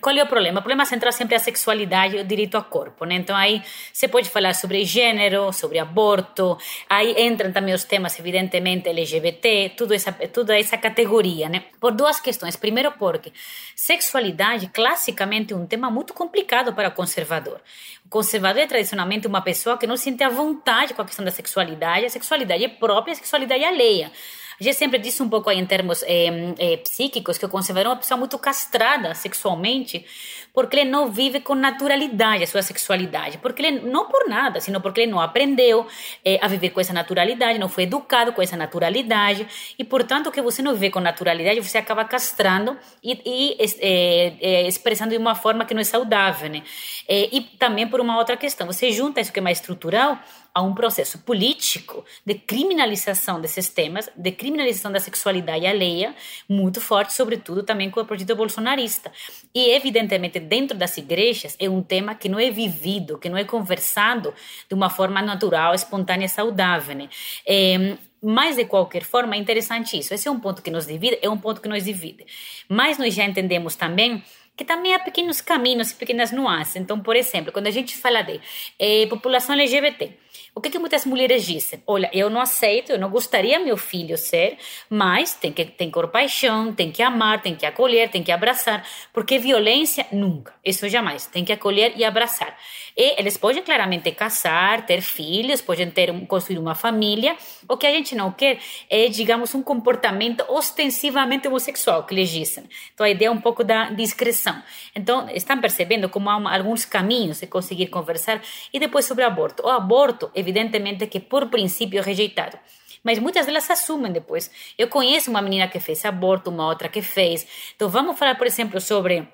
qual é o problema? O problema central sempre é a sexualidade e o direito ao corpo, né? Então, aí você pode falar sobre gênero, sobre aborto, aí entram também os temas, evidentemente, LGBT, tudo essa, toda essa categoria, né? Por duas questões. Primeiro, porque sexualidade, classicamente, é um tema muito complicado para o conservador. O conservador é tradicionalmente uma pessoa que não sente a vontade com a questão da sexualidade, a sexualidade é própria, a sexualidade é alheia. A gente sempre disse um pouco aí em termos é, psíquicos que o conservador é uma pessoa muito castrada sexualmente, porque ele não vive com naturalidade a sua sexualidade, porque ele não por nada, sino porque ele não aprendeu é, a viver com essa naturalidade, não foi educado com essa naturalidade e portanto que você não vê com naturalidade você acaba castrando e, e é, expressando de uma forma que não é saudável, né? e também por uma outra questão, você junta isso que é mais estrutural a um processo político de criminalização desses temas, de criminalização da sexualidade alheia, muito forte, sobretudo também com o projeto bolsonarista. E, evidentemente, dentro das igrejas, é um tema que não é vivido, que não é conversado de uma forma natural, espontânea saudável. Né? É, mas, de qualquer forma, é interessante isso. Esse é um ponto que nos divide, é um ponto que nos divide. Mas nós já entendemos também que também há pequenos caminhos e pequenas nuances. Então, por exemplo, quando a gente fala de eh, população LGBT, o que, que muitas mulheres dizem? Olha, eu não aceito, eu não gostaria meu filho ser, mas tem que ter paixão, tem que amar, tem que acolher, tem que abraçar, porque violência nunca, isso jamais, tem que acolher e abraçar. E eles podem claramente casar, ter filhos, podem ter construir uma família. O que a gente não quer é, digamos, um comportamento ostensivamente homossexual, que eles dizem. Então a ideia é um pouco da discreção. Então estão percebendo como há alguns caminhos de conseguir conversar e depois sobre aborto. O aborto é evidentemente que por princípio é rejeitado. Mas muitas delas assumem depois. Eu conheço uma menina que fez aborto, uma outra que fez. Então vamos falar, por exemplo, sobre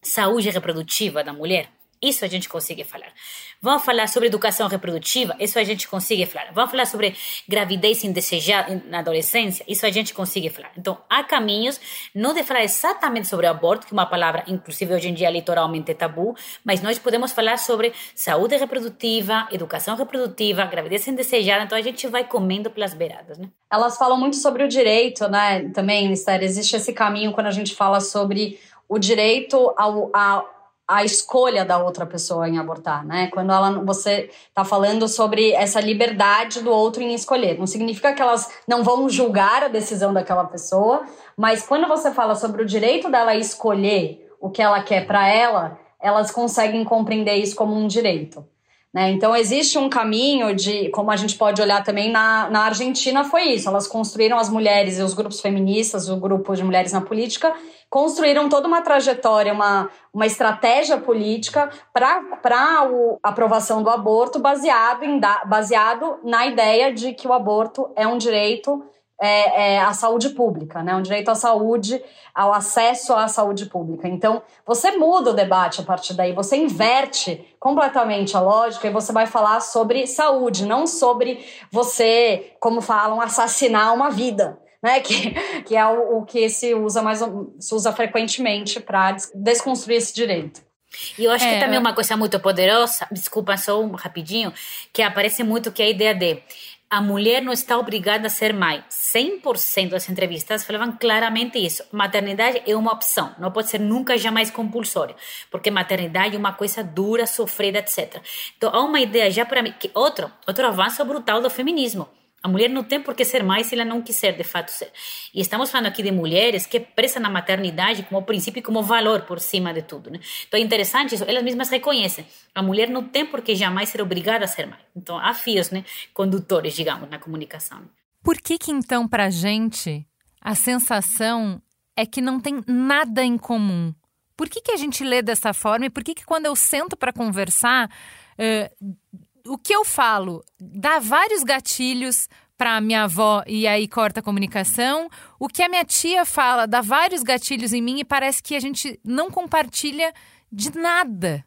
saúde reprodutiva da mulher. Isso a gente consegue falar. Vamos falar sobre educação reprodutiva? Isso a gente consegue falar. Vamos falar sobre gravidez indesejada na adolescência? Isso a gente consegue falar. Então, há caminhos, não de falar exatamente sobre o aborto, que é uma palavra, inclusive hoje em dia, litoralmente tabu, mas nós podemos falar sobre saúde reprodutiva, educação reprodutiva, gravidez indesejada. Então, a gente vai comendo pelas beiradas, né? Elas falam muito sobre o direito, né? Também, Esther, existe esse caminho quando a gente fala sobre o direito ao, ao a escolha da outra pessoa em abortar, né? Quando ela, você está falando sobre essa liberdade do outro em escolher. Não significa que elas não vão julgar a decisão daquela pessoa, mas quando você fala sobre o direito dela escolher o que ela quer para ela, elas conseguem compreender isso como um direito. Né? Então, existe um caminho de, como a gente pode olhar também na, na Argentina, foi isso. Elas construíram as mulheres e os grupos feministas, o grupo de mulheres na política, construíram toda uma trajetória, uma, uma estratégia política para a aprovação do aborto baseado, em, baseado na ideia de que o aborto é um direito é, é, à saúde pública, né? um direito à saúde, ao acesso à saúde pública. Então, você muda o debate a partir daí, você inverte completamente a lógica e você vai falar sobre saúde, não sobre você, como falam, assassinar uma vida. Né, que, que é o, o que se usa mais se usa frequentemente para desconstruir esse direito. E eu acho é, que também uma coisa muito poderosa, desculpa só um rapidinho, que aparece muito que é a ideia de a mulher não está obrigada a ser mãe. 100% das entrevistas falavam claramente isso. Maternidade é uma opção, não pode ser nunca jamais compulsória, porque maternidade é uma coisa dura, sofrida, etc. Então há uma ideia já para mim que outro, outro avanço brutal do feminismo a mulher não tem por que ser mais se ela não quiser de fato ser. E estamos falando aqui de mulheres que prestam na maternidade como princípio e como valor por cima de tudo. Né? Então é interessante isso, elas mesmas reconhecem. A mulher não tem por que jamais ser obrigada a ser mãe. Então há fios né, condutores, digamos, na comunicação. Por que que então para gente a sensação é que não tem nada em comum? Por que, que a gente lê dessa forma e por que, que quando eu sento para conversar, uh, o que eu falo dá vários gatilhos para minha avó e aí corta a comunicação. O que a minha tia fala dá vários gatilhos em mim e parece que a gente não compartilha de nada.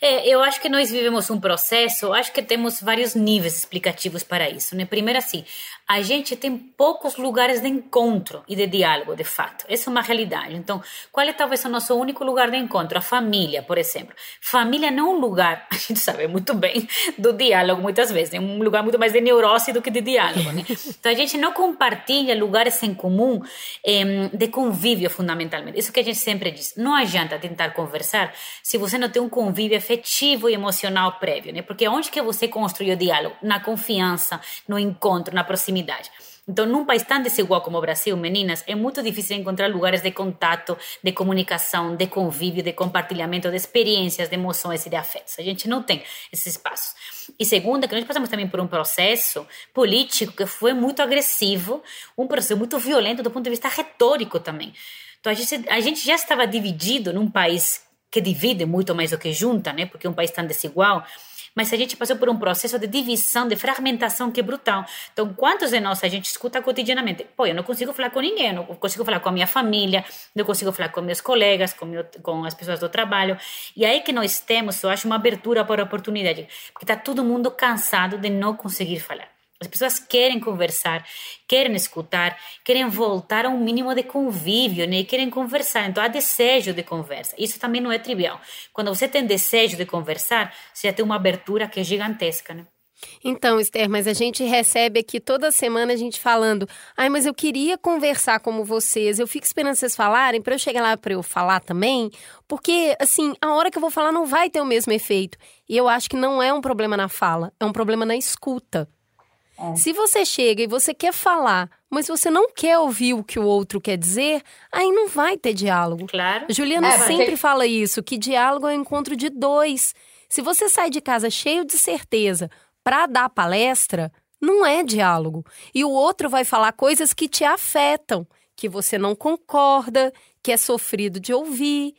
É, eu acho que nós vivemos um processo, acho que temos vários níveis explicativos para isso. Né? Primeiro, assim, a gente tem poucos lugares de encontro e de diálogo, de fato. Essa é uma realidade. Então, qual é talvez o nosso único lugar de encontro? A família, por exemplo. Família não é um lugar, a gente sabe muito bem, do diálogo muitas vezes. É um lugar muito mais de neurose do que de diálogo. Né? Então, a gente não compartilha lugares em comum eh, de convívio, fundamentalmente. Isso que a gente sempre diz. Não adianta tentar conversar se você não tem um convívio afetivo e emocional prévio, né? Porque onde que você construiu o diálogo? Na confiança, no encontro, na proximidade. Então, num país tão desigual como o Brasil, meninas, é muito difícil encontrar lugares de contato, de comunicação, de convívio, de compartilhamento de experiências, de emoções e de afetos. A gente não tem esses espaços. E segundo, que nós passamos também por um processo político que foi muito agressivo, um processo muito violento do ponto de vista retórico também. Então, a gente, a gente já estava dividido num país que divide muito mais do que junta, né? Porque é um país tão desigual. Mas a gente passou por um processo de divisão, de fragmentação que é brutal. Então, quantos de nós a gente escuta cotidianamente? Pô, eu não consigo falar com ninguém, eu não consigo falar com a minha família, não consigo falar com meus colegas, com, meu, com as pessoas do trabalho. E aí que nós temos, eu acho, uma abertura para a oportunidade. Porque está todo mundo cansado de não conseguir falar. As pessoas querem conversar, querem escutar, querem voltar a um mínimo de convívio, né? querem conversar. Então há desejo de conversa. Isso também não é trivial. Quando você tem desejo de conversar, você já tem uma abertura que é gigantesca, né? Então, Esther, mas a gente recebe aqui toda semana a gente falando: ai, mas eu queria conversar como vocês, eu fico esperando vocês falarem para eu chegar lá para eu falar também, porque, assim, a hora que eu vou falar não vai ter o mesmo efeito. E eu acho que não é um problema na fala, é um problema na escuta. É. Se você chega e você quer falar, mas você não quer ouvir o que o outro quer dizer, aí não vai ter diálogo. Claro. Juliana é, sempre fala isso, que diálogo é um encontro de dois. Se você sai de casa cheio de certeza para dar palestra, não é diálogo. E o outro vai falar coisas que te afetam, que você não concorda, que é sofrido de ouvir.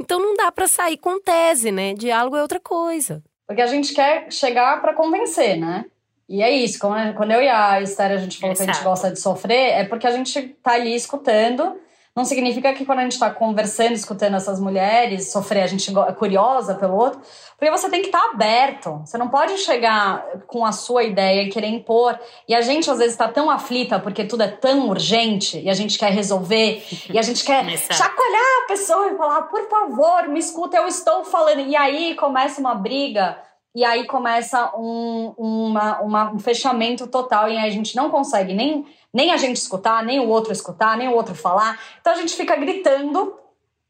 Então não dá para sair com tese, né? Diálogo é outra coisa. Porque a gente quer chegar para convencer, né? E é isso, quando eu e a Esther a gente falou Exato. que a gente gosta de sofrer, é porque a gente tá ali escutando. Não significa que quando a gente tá conversando, escutando essas mulheres, sofrer, a gente é curiosa pelo outro, porque você tem que estar tá aberto. Você não pode chegar com a sua ideia e querer impor. E a gente às vezes está tão aflita porque tudo é tão urgente e a gente quer resolver e a gente quer chacoalhar a pessoa e falar, por favor, me escuta, eu estou falando. E aí começa uma briga e aí começa um, uma, uma, um fechamento total e a gente não consegue nem, nem a gente escutar, nem o outro escutar, nem o outro falar. Então a gente fica gritando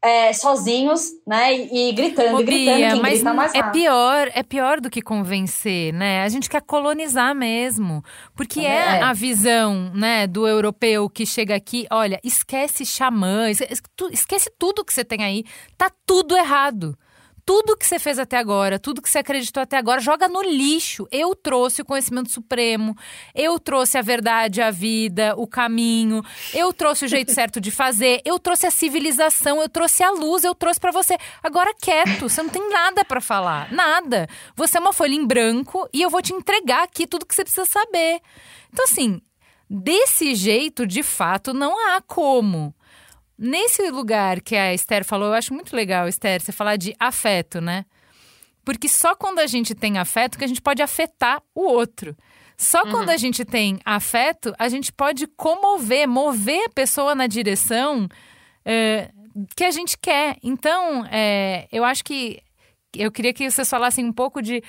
é, sozinhos, né? E, e gritando, e gritando, Bia, quem mas grita mais é pior, é pior do que convencer, né? A gente quer colonizar mesmo, porque é, é a visão, né, do europeu que chega aqui, olha, esquece xamã, esquece tudo que você tem aí, tá tudo errado tudo que você fez até agora, tudo que você acreditou até agora, joga no lixo. Eu trouxe o conhecimento supremo, eu trouxe a verdade, a vida, o caminho, eu trouxe o jeito certo de fazer, eu trouxe a civilização, eu trouxe a luz, eu trouxe para você. Agora quieto, você não tem nada para falar, nada. Você é uma folha em branco e eu vou te entregar aqui tudo que você precisa saber. Então assim, desse jeito, de fato, não há como. Nesse lugar que a Esther falou, eu acho muito legal, Esther, você falar de afeto, né? Porque só quando a gente tem afeto que a gente pode afetar o outro. Só uhum. quando a gente tem afeto, a gente pode comover, mover a pessoa na direção é, que a gente quer. Então, é, eu acho que eu queria que vocês falassem um pouco de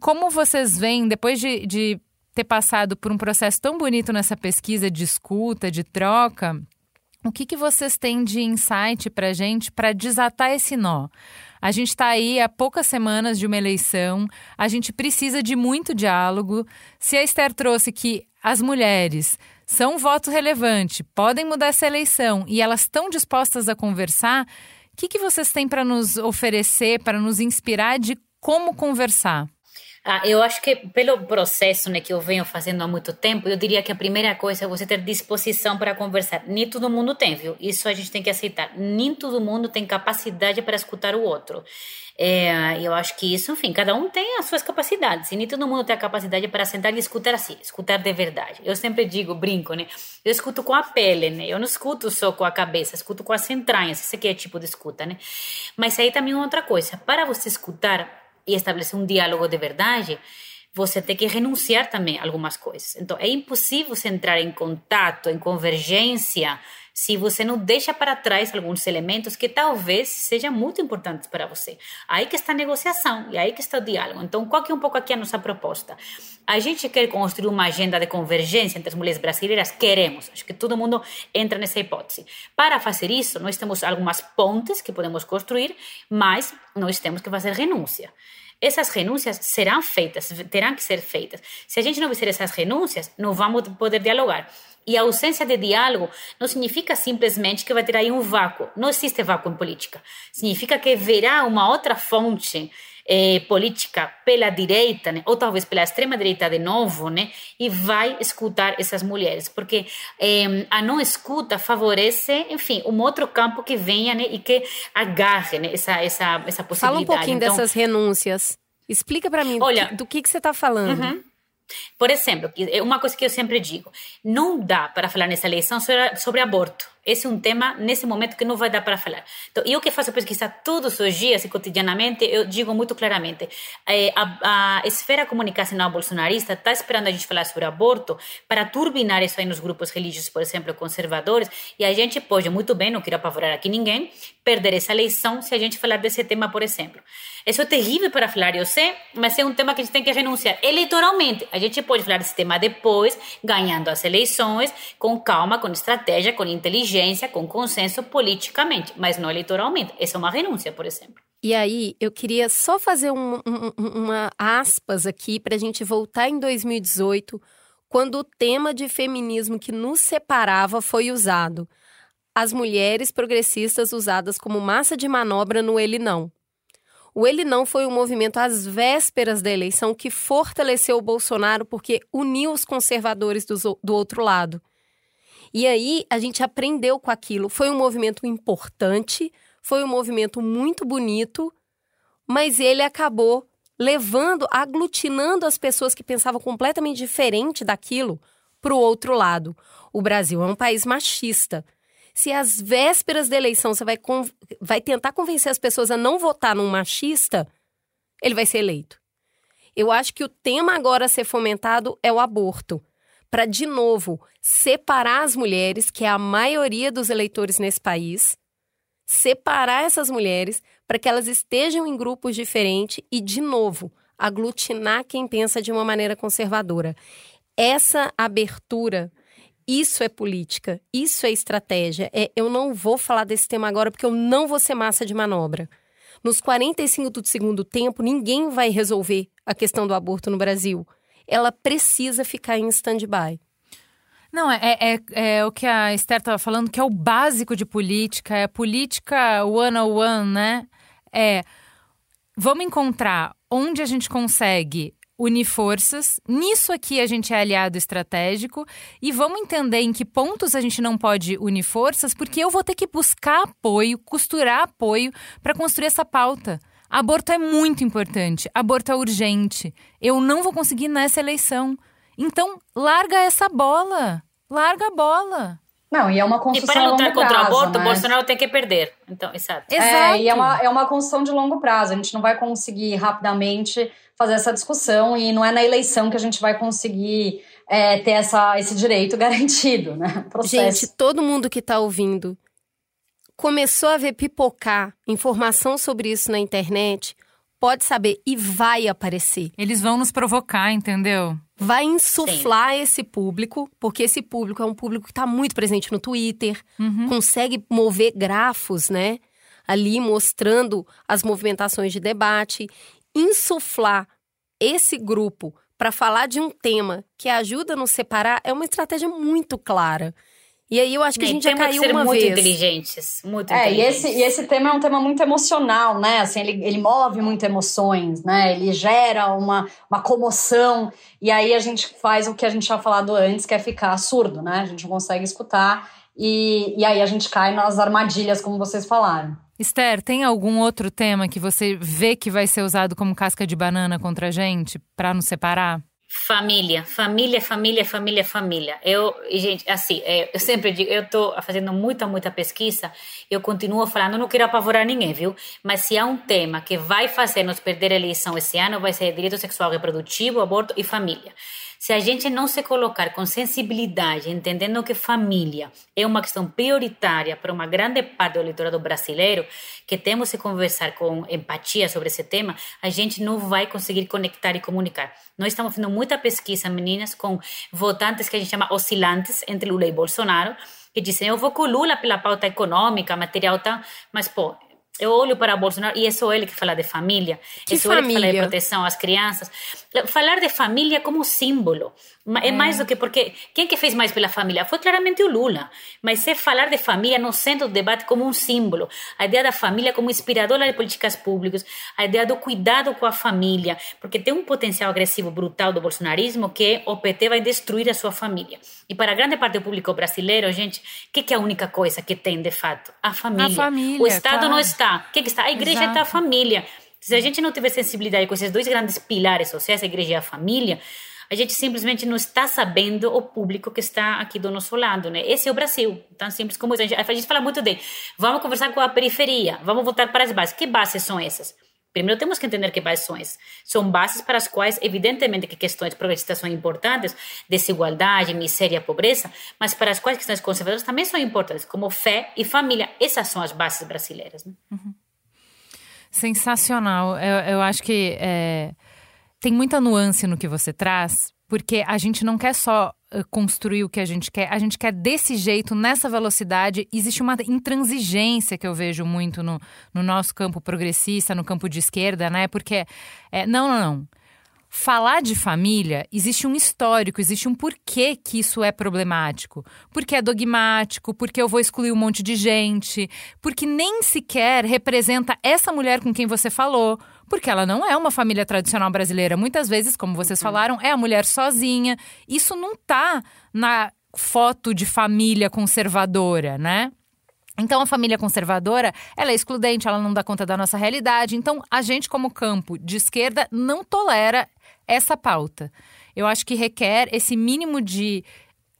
como vocês veem, depois de, de ter passado por um processo tão bonito nessa pesquisa de escuta, de troca, o que, que vocês têm de insight para gente para desatar esse nó? A gente está aí há poucas semanas de uma eleição, a gente precisa de muito diálogo. Se a Esther trouxe que as mulheres são um voto relevante, podem mudar essa eleição e elas estão dispostas a conversar, o que, que vocês têm para nos oferecer, para nos inspirar de como conversar? Ah, eu acho que pelo processo né, que eu venho fazendo há muito tempo, eu diria que a primeira coisa é você ter disposição para conversar. Nem todo mundo tem, viu? Isso a gente tem que aceitar. Nem todo mundo tem capacidade para escutar o outro. É, eu acho que isso, enfim, cada um tem as suas capacidades. E nem todo mundo tem a capacidade para sentar e escutar assim, escutar de verdade. Eu sempre digo, brinco, né? Eu escuto com a pele, né? Eu não escuto só com a cabeça, escuto com as entranhas. Esse aqui é tipo de escuta, né? Mas aí também outra coisa. Para você escutar, e estabelecer um diálogo de verdade, você tem que renunciar também a algumas coisas. Então, é impossível você entrar em contato, em convergência, se você não deixa para trás alguns elementos que talvez sejam muito importantes para você. Aí que está a negociação e aí que está o diálogo. Então, qual que é um pouco aqui a nossa proposta? A gente quer construir uma agenda de convergência entre as mulheres brasileiras? Queremos. Acho que todo mundo entra nessa hipótese. Para fazer isso, nós temos algumas pontes que podemos construir, mas nós temos que fazer renúncia essas renúncias serão feitas, terão que ser feitas. Se a gente não fizer essas renúncias, não vamos poder dialogar. E a ausência de diálogo não significa simplesmente que vai ter aí um vácuo. Não existe vácuo em política. Significa que verá uma outra fonte eh, política pela direita, né, ou talvez pela extrema direita de novo, né, e vai escutar essas mulheres, porque eh, a não escuta favorece, enfim, um outro campo que venha né, e que agarre né, essa, essa, essa possibilidade. Fala um pouquinho então, dessas renúncias. Explica para mim olha, do que, que você está falando. Uhum. Por exemplo, é uma coisa que eu sempre digo: não dá para falar nessa eleição sobre, sobre aborto. Esse é um tema, nesse momento, que não vai dar para falar. Então, eu que faço pesquisa todos os dias e cotidianamente, eu digo muito claramente: é, a, a esfera comunicacional bolsonarista está esperando a gente falar sobre aborto para turbinar isso aí nos grupos religiosos, por exemplo, conservadores, e a gente pode, muito bem, não quero apavorar aqui ninguém, perder essa eleição se a gente falar desse tema, por exemplo. Isso é terrível para falar, eu sei, mas é um tema que a gente tem que renunciar eleitoralmente. A gente pode falar desse tema depois, ganhando as eleições, com calma, com estratégia, com inteligência, com consenso politicamente, mas não eleitoralmente. Essa é uma renúncia, por exemplo. E aí, eu queria só fazer um, um, uma aspas aqui para a gente voltar em 2018, quando o tema de feminismo que nos separava foi usado. As mulheres progressistas usadas como massa de manobra no Ele Não. O Ele Não foi um movimento às vésperas da eleição que fortaleceu o Bolsonaro porque uniu os conservadores do, do outro lado. E aí a gente aprendeu com aquilo. Foi um movimento importante, foi um movimento muito bonito, mas ele acabou levando, aglutinando as pessoas que pensavam completamente diferente daquilo para o outro lado. O Brasil é um país machista se às vésperas da eleição você vai, vai tentar convencer as pessoas a não votar num machista, ele vai ser eleito. Eu acho que o tema agora a ser fomentado é o aborto. Para, de novo, separar as mulheres, que é a maioria dos eleitores nesse país, separar essas mulheres para que elas estejam em grupos diferentes e, de novo, aglutinar quem pensa de uma maneira conservadora. Essa abertura isso é política, isso é estratégia. É, eu não vou falar desse tema agora porque eu não vou ser massa de manobra. Nos 45 do segundo tempo, ninguém vai resolver a questão do aborto no Brasil. Ela precisa ficar em stand-by. Não, é, é, é, o que a Esther estava falando, que é o básico de política, é política one-on-one, né? É, vamos encontrar onde a gente consegue unir forças. Nisso aqui a gente é aliado estratégico e vamos entender em que pontos a gente não pode unir forças, porque eu vou ter que buscar apoio, costurar apoio para construir essa pauta. Aborto é muito importante, aborto é urgente. Eu não vou conseguir nessa eleição. Então, larga essa bola. Larga a bola. Não, e é uma construção. E para lutar contra prazo, o aborto, né? Bolsonaro tem que perder. Então, exato. É, exato. e é uma, é uma construção de longo prazo. A gente não vai conseguir rapidamente fazer essa discussão e não é na eleição que a gente vai conseguir é, ter essa, esse direito garantido, né? Processo. Gente, todo mundo que está ouvindo começou a ver pipocar informação sobre isso na internet, pode saber e vai aparecer. Eles vão nos provocar, entendeu? Vai insuflar Sim. esse público, porque esse público é um público que está muito presente no Twitter, uhum. consegue mover grafos, né? Ali mostrando as movimentações de debate insuflar esse grupo para falar de um tema que ajuda a nos separar é uma estratégia muito clara. E aí eu acho que a gente já caiu que ser uma muito vez. inteligentes, muito é, inteligentes. E esse, e esse tema é um tema muito emocional, né? Assim, ele, ele move muito emoções, né? Ele gera uma, uma comoção. E aí a gente faz o que a gente tinha falado antes, que é ficar surdo, né? A gente não consegue escutar. E, e aí a gente cai nas armadilhas, como vocês falaram. Esther, tem algum outro tema que você vê que vai ser usado como casca de banana contra a gente para nos separar? Família, família, família, família, família. Eu, gente, assim, é, eu sempre digo, eu estou fazendo muita, muita pesquisa, eu continuo falando, não quero apavorar ninguém, viu? Mas se há um tema que vai fazer nos perder a eleição esse ano, vai ser direito sexual reprodutivo, aborto e família. Se a gente não se colocar com sensibilidade, entendendo que família é uma questão prioritária para uma grande parte do eleitorado brasileiro, que temos que conversar com empatia sobre esse tema, a gente não vai conseguir conectar e comunicar. Nós estamos fazendo muita pesquisa, meninas, com votantes que a gente chama oscilantes entre Lula e Bolsonaro, que dizem, eu vou com Lula pela pauta econômica, material, tá? mas, pô, eu olho para Bolsonaro e é só ele que fala de família, que é só família? ele que fala de proteção às crianças. Falar de família como símbolo é mais do que porque quem que fez mais pela família foi claramente o Lula, mas é falar de família no centro do debate como um símbolo, a ideia da família como inspiradora de políticas públicas, a ideia do cuidado com a família, porque tem um potencial agressivo brutal do bolsonarismo que o PT vai destruir a sua família. E para grande parte do público brasileiro, gente, o que, que é a única coisa que tem de fato? A família. A família, o Estado claro. não está. O que, que está? A igreja Exato. está a família. Se a gente não tiver sensibilidade com esses dois grandes pilares sociais, a igreja e a família, a gente simplesmente não está sabendo o público que está aqui do nosso lado, né? Esse é o Brasil, tão simples como isso. A gente, a gente fala muito de vamos conversar com a periferia, vamos voltar para as bases. Que bases são essas? Primeiro temos que entender que bases são bases para as quais, evidentemente, que questões progressistas são importantes, desigualdade, miséria, pobreza, mas para as quais questões conservadoras também são importantes, como fé e família. Essas são as bases brasileiras. Né? Sensacional. Eu, eu acho que é, tem muita nuance no que você traz, porque a gente não quer só construir o que a gente quer, a gente quer desse jeito, nessa velocidade. Existe uma intransigência que eu vejo muito no, no nosso campo progressista, no campo de esquerda, né? Porque, é, não, não, não. Falar de família, existe um histórico, existe um porquê que isso é problemático. Porque é dogmático, porque eu vou excluir um monte de gente, porque nem sequer representa essa mulher com quem você falou, porque ela não é uma família tradicional brasileira. Muitas vezes, como vocês falaram, é a mulher sozinha. Isso não tá na foto de família conservadora, né? Então, a família conservadora, ela é excludente, ela não dá conta da nossa realidade. Então, a gente, como campo de esquerda, não tolera essa pauta. Eu acho que requer esse mínimo de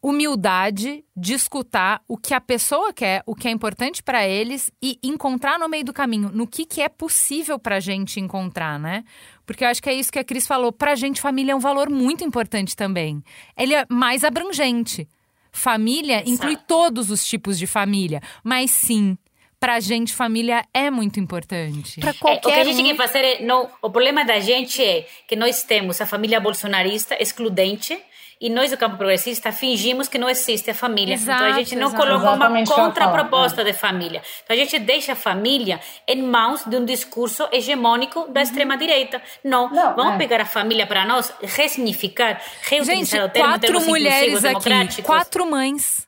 humildade de escutar o que a pessoa quer, o que é importante para eles e encontrar no meio do caminho, no que, que é possível para a gente encontrar, né? Porque eu acho que é isso que a Cris falou. Para a gente, família é um valor muito importante também. Ele é mais abrangente. Família inclui todos os tipos de família, mas sim, pra gente família é muito importante. Pra É, o que qualquer a gente um. tem que fazer é. Não, o problema da gente é que nós temos a família bolsonarista excludente e nós, do campo progressista, fingimos que não existe a família. então a Exato, gente não exato. coloca uma Exatamente contraproposta de família. Então a gente deixa a família em mãos de um discurso hegemônico da extrema-direita. Não, Não, vamos é. pegar a família para nós, ressignificar, reutilizar Gente, o termo quatro mulheres aqui, democráticos. quatro mães.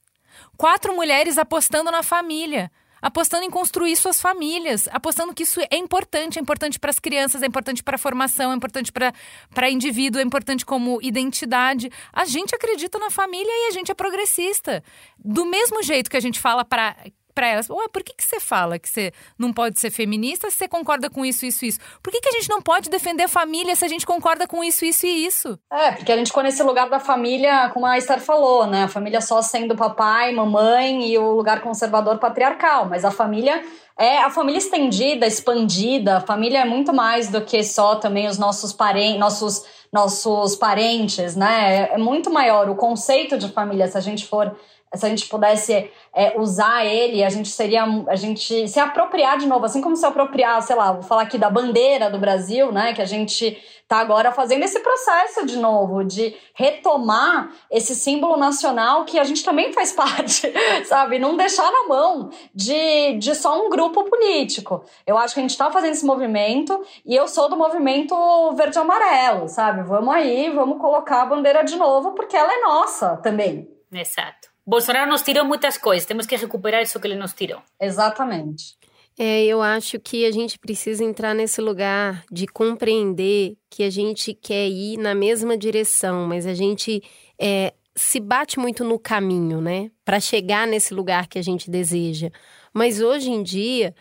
Quatro mulheres apostando na família. Apostando em construir suas famílias, apostando que isso é importante, é importante para as crianças, é importante para a formação, é importante para indivíduo, é importante como identidade. A gente acredita na família e a gente é progressista. Do mesmo jeito que a gente fala para para elas, ué, por que, que você fala que você não pode ser feminista se você concorda com isso, isso, isso? Por que, que a gente não pode defender a família se a gente concorda com isso, isso e isso? É, porque a gente ficou nesse lugar da família, como a Esther falou, né? A família só sendo papai, mamãe e o lugar conservador patriarcal. Mas a família é a família estendida, expandida. A família é muito mais do que só também os nossos parentes, nossos, nossos parentes, né? É muito maior o conceito de família, se a gente for. Se a gente pudesse é, usar ele, a gente seria. A gente se apropriar de novo, assim como se apropriar, sei lá, vou falar aqui da bandeira do Brasil, né? Que a gente tá agora fazendo esse processo de novo, de retomar esse símbolo nacional que a gente também faz parte, sabe? Não deixar na mão de, de só um grupo político. Eu acho que a gente tá fazendo esse movimento e eu sou do movimento verde-amarelo, sabe? Vamos aí, vamos colocar a bandeira de novo, porque ela é nossa também. Exato. Bolsonaro nos tirou muitas coisas, temos que recuperar isso que ele nos tirou. Exatamente. É, eu acho que a gente precisa entrar nesse lugar de compreender que a gente quer ir na mesma direção, mas a gente é, se bate muito no caminho, né? Para chegar nesse lugar que a gente deseja. Mas hoje em dia,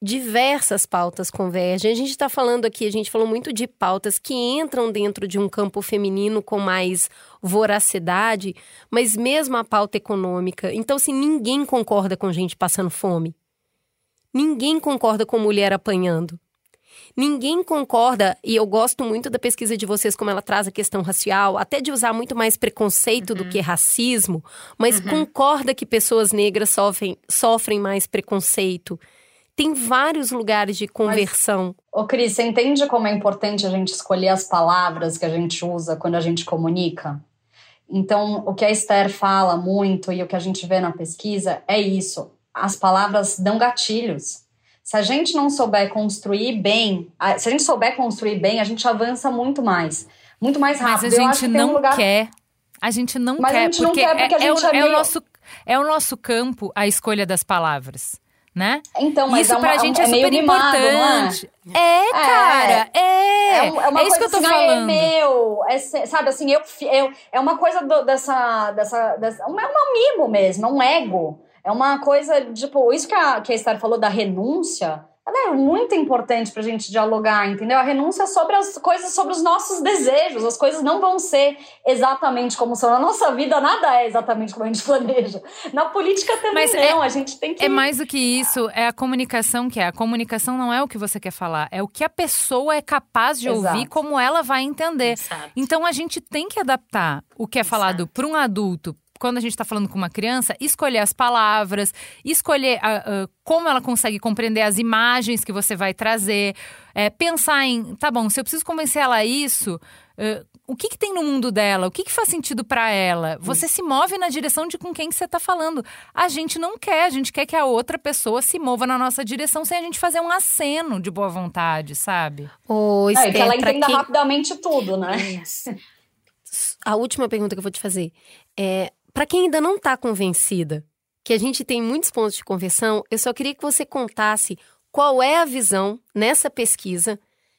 diversas pautas convergem. A gente está falando aqui, a gente falou muito de pautas que entram dentro de um campo feminino com mais voracidade, mas mesmo a pauta econômica. Então, se assim, ninguém concorda com gente passando fome, ninguém concorda com mulher apanhando. Ninguém concorda, e eu gosto muito da pesquisa de vocês, como ela traz a questão racial, até de usar muito mais preconceito uhum. do que racismo, mas uhum. concorda que pessoas negras sofrem, sofrem mais preconceito. Tem vários lugares de conversão. Mas, ô Cris, você entende como é importante a gente escolher as palavras que a gente usa quando a gente comunica? Então, o que a Esther fala muito e o que a gente vê na pesquisa é isso. As palavras dão gatilhos. Se a gente não souber construir bem, se a gente souber construir bem, a gente avança muito mais. Muito mais rápido. Mas a gente não um lugar... quer. A gente não Mas quer. A gente porque não quer porque é, a gente é, é, meio... é, o nosso, é o nosso campo a escolha das palavras. Né? Então, mas isso é uma, pra gente é, é super mimado, importante. É? é, cara, é. É, é uma isso que eu tô assim, falando. É meu, é, sabe assim, eu, eu, é uma coisa do, dessa, dessa, dessa. É um mimo mesmo, é um ego. É uma coisa, tipo, isso que a, que a Esther falou da renúncia, ela é muito importante pra gente dialogar, entendeu? A renúncia sobre as coisas, sobre os nossos desejos. As coisas não vão ser exatamente como são. Na nossa vida, nada é exatamente como a gente planeja. Na política também Mas não. É, a gente tem que. É mais do que isso, é a comunicação que é. A comunicação não é o que você quer falar, é o que a pessoa é capaz de Exato. ouvir, como ela vai entender. Exato. Então a gente tem que adaptar o que é falado para um adulto quando a gente está falando com uma criança, escolher as palavras, escolher uh, uh, como ela consegue compreender as imagens que você vai trazer, é, pensar em, tá bom, se eu preciso convencer ela a isso, uh, o que, que, tem no mundo dela? O que, que faz sentido para ela? Você se move na direção de com quem que você está falando. A gente não quer, a gente quer que a outra pessoa se mova na nossa direção sem a gente fazer um aceno de boa vontade, sabe? Oh, é, que ela entenda quem... rapidamente tudo, né? A última pergunta que eu vou te fazer é: para quem ainda não está convencida, que a gente tem muitos pontos de conversão, eu só queria que você contasse qual é a visão nessa pesquisa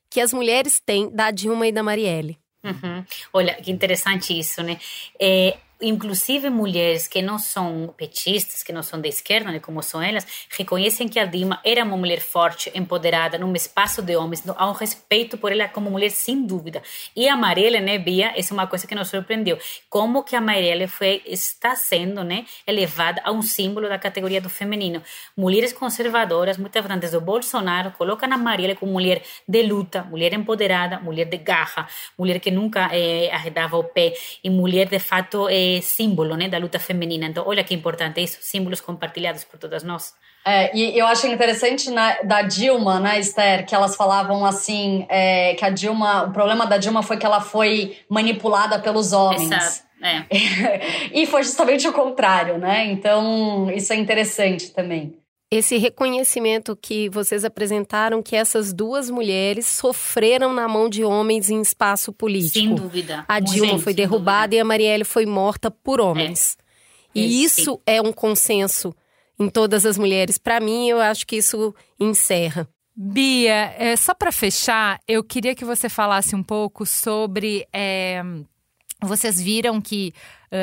que as mulheres têm da Dilma e da Marielle. Uhum. Olha, que interessante isso, né? É, inclusive mulheres que não são petistas, que não são da esquerda, né, como são elas, reconhecem que a Dilma era uma mulher forte, empoderada, num espaço de homens, há um respeito por ela como mulher, sem dúvida. E a Marielle, né, Bia, essa é uma coisa que nos surpreendeu, como que a Marielle foi, está sendo, né, elevada a um símbolo da categoria do feminino. Mulheres conservadoras, muitas vezes do Bolsonaro, colocam a Marielle como mulher de luta, mulher empoderada, mulher de garra, mulher que nunca eh, arredava o pé, e mulher, de fato, eh, símbolo né, da luta feminina. Então, olha que importante isso, símbolos compartilhados por todas nós. É, e eu achei interessante né, da Dilma, né, Esther, que elas falavam assim, é, que a Dilma, o problema da Dilma foi que ela foi manipulada pelos homens. Exato. É. e foi justamente o contrário, né? Então, isso é interessante também esse reconhecimento que vocês apresentaram que essas duas mulheres sofreram na mão de homens em espaço político. Sem dúvida. A Dilma Gente, foi derrubada e a Marielle foi morta por homens. É. E Esse. isso é um consenso em todas as mulheres. Para mim, eu acho que isso encerra. Bia, é, só para fechar, eu queria que você falasse um pouco sobre. É, vocês viram que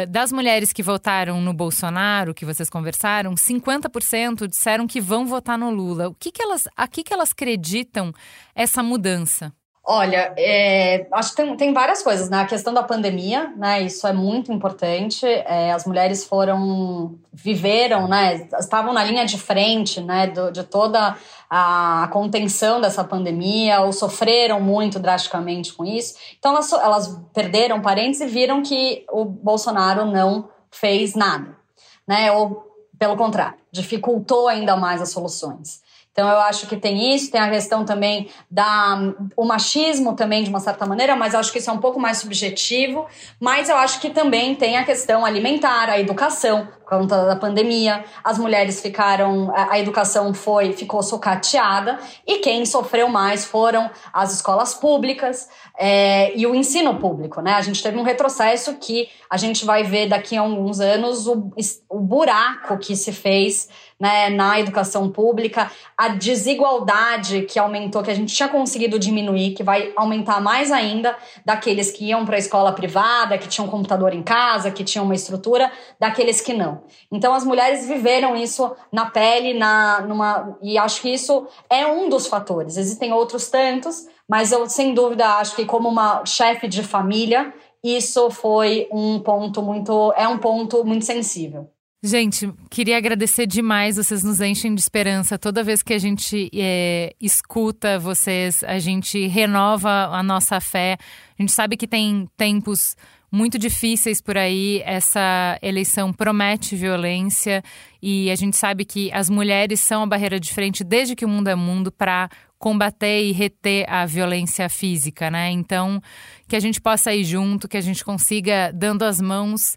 das mulheres que votaram no Bolsonaro, que vocês conversaram, 50% disseram que vão votar no Lula. O que, que elas, a que, que elas acreditam essa mudança? Olha, é, acho que tem, tem, várias coisas, né? A questão da pandemia, né? Isso é muito importante. É, as mulheres foram, viveram, né? Estavam na linha de frente, né? Do, de toda a contenção dessa pandemia, ou sofreram muito drasticamente com isso. Então, elas, elas perderam parentes e viram que o Bolsonaro não fez nada, né? Ou, pelo contrário, dificultou ainda mais as soluções. Então eu acho que tem isso, tem a questão também da o machismo também de uma certa maneira, mas acho que isso é um pouco mais subjetivo, mas eu acho que também tem a questão alimentar, a educação, por conta da pandemia, as mulheres ficaram, a educação foi, ficou socateada. E quem sofreu mais foram as escolas públicas é, e o ensino público, né? A gente teve um retrocesso que a gente vai ver daqui a alguns anos o, o buraco que se fez né, na educação pública, a desigualdade que aumentou, que a gente tinha conseguido diminuir, que vai aumentar mais ainda, daqueles que iam para a escola privada, que tinham computador em casa, que tinham uma estrutura, daqueles que não. Então as mulheres viveram isso na pele, na, numa, e acho que isso é um dos fatores. Existem outros tantos, mas eu sem dúvida acho que como uma chefe de família, isso foi um ponto muito, é um ponto muito sensível. Gente, queria agradecer demais. Vocês nos enchem de esperança. Toda vez que a gente é, escuta vocês, a gente renova a nossa fé. A gente sabe que tem tempos muito difíceis por aí. Essa eleição promete violência e a gente sabe que as mulheres são a barreira de frente desde que o mundo é mundo para combater e reter a violência física, né? Então, que a gente possa ir junto, que a gente consiga, dando as mãos,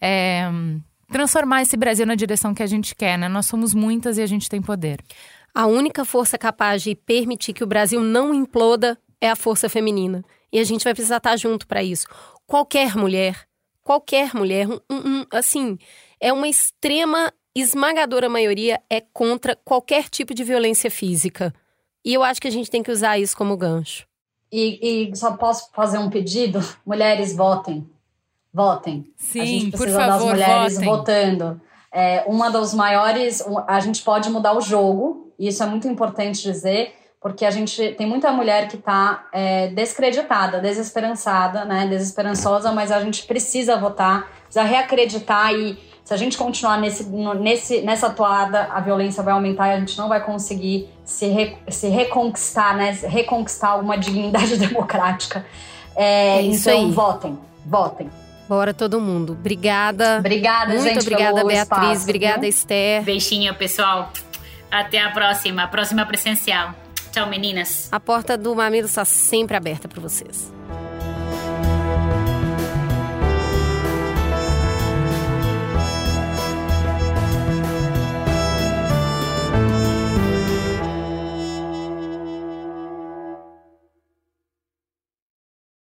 é, transformar esse Brasil na direção que a gente quer, né? Nós somos muitas e a gente tem poder. A única força capaz de permitir que o Brasil não imploda é a força feminina. E a gente vai precisar estar junto para isso. Qualquer mulher, qualquer mulher, um, um, assim, é uma extrema, esmagadora maioria é contra qualquer tipo de violência física. E eu acho que a gente tem que usar isso como gancho. E, e só posso fazer um pedido? Mulheres, votem votem. Sim, a gente por precisa favor, das mulheres votem. votando. É, uma dos maiores, a gente pode mudar o jogo, e isso é muito importante dizer, porque a gente tem muita mulher que está é, descreditada, desesperançada, né, desesperançosa, mas a gente precisa votar, precisa reacreditar e se a gente continuar nesse, nesse, nessa toada, a violência vai aumentar e a gente não vai conseguir se, re, se reconquistar, né, reconquistar uma dignidade democrática. É, É isso então, aí. votem, votem. Bora todo mundo. Obrigada. Obrigada, Muito gente, obrigada, Beatriz. espaço, obrigada, viu? Esther. Beijinho, pessoal. Até a próxima, a próxima presencial. Tchau, meninas. A porta do Mamilo está sempre aberta para vocês.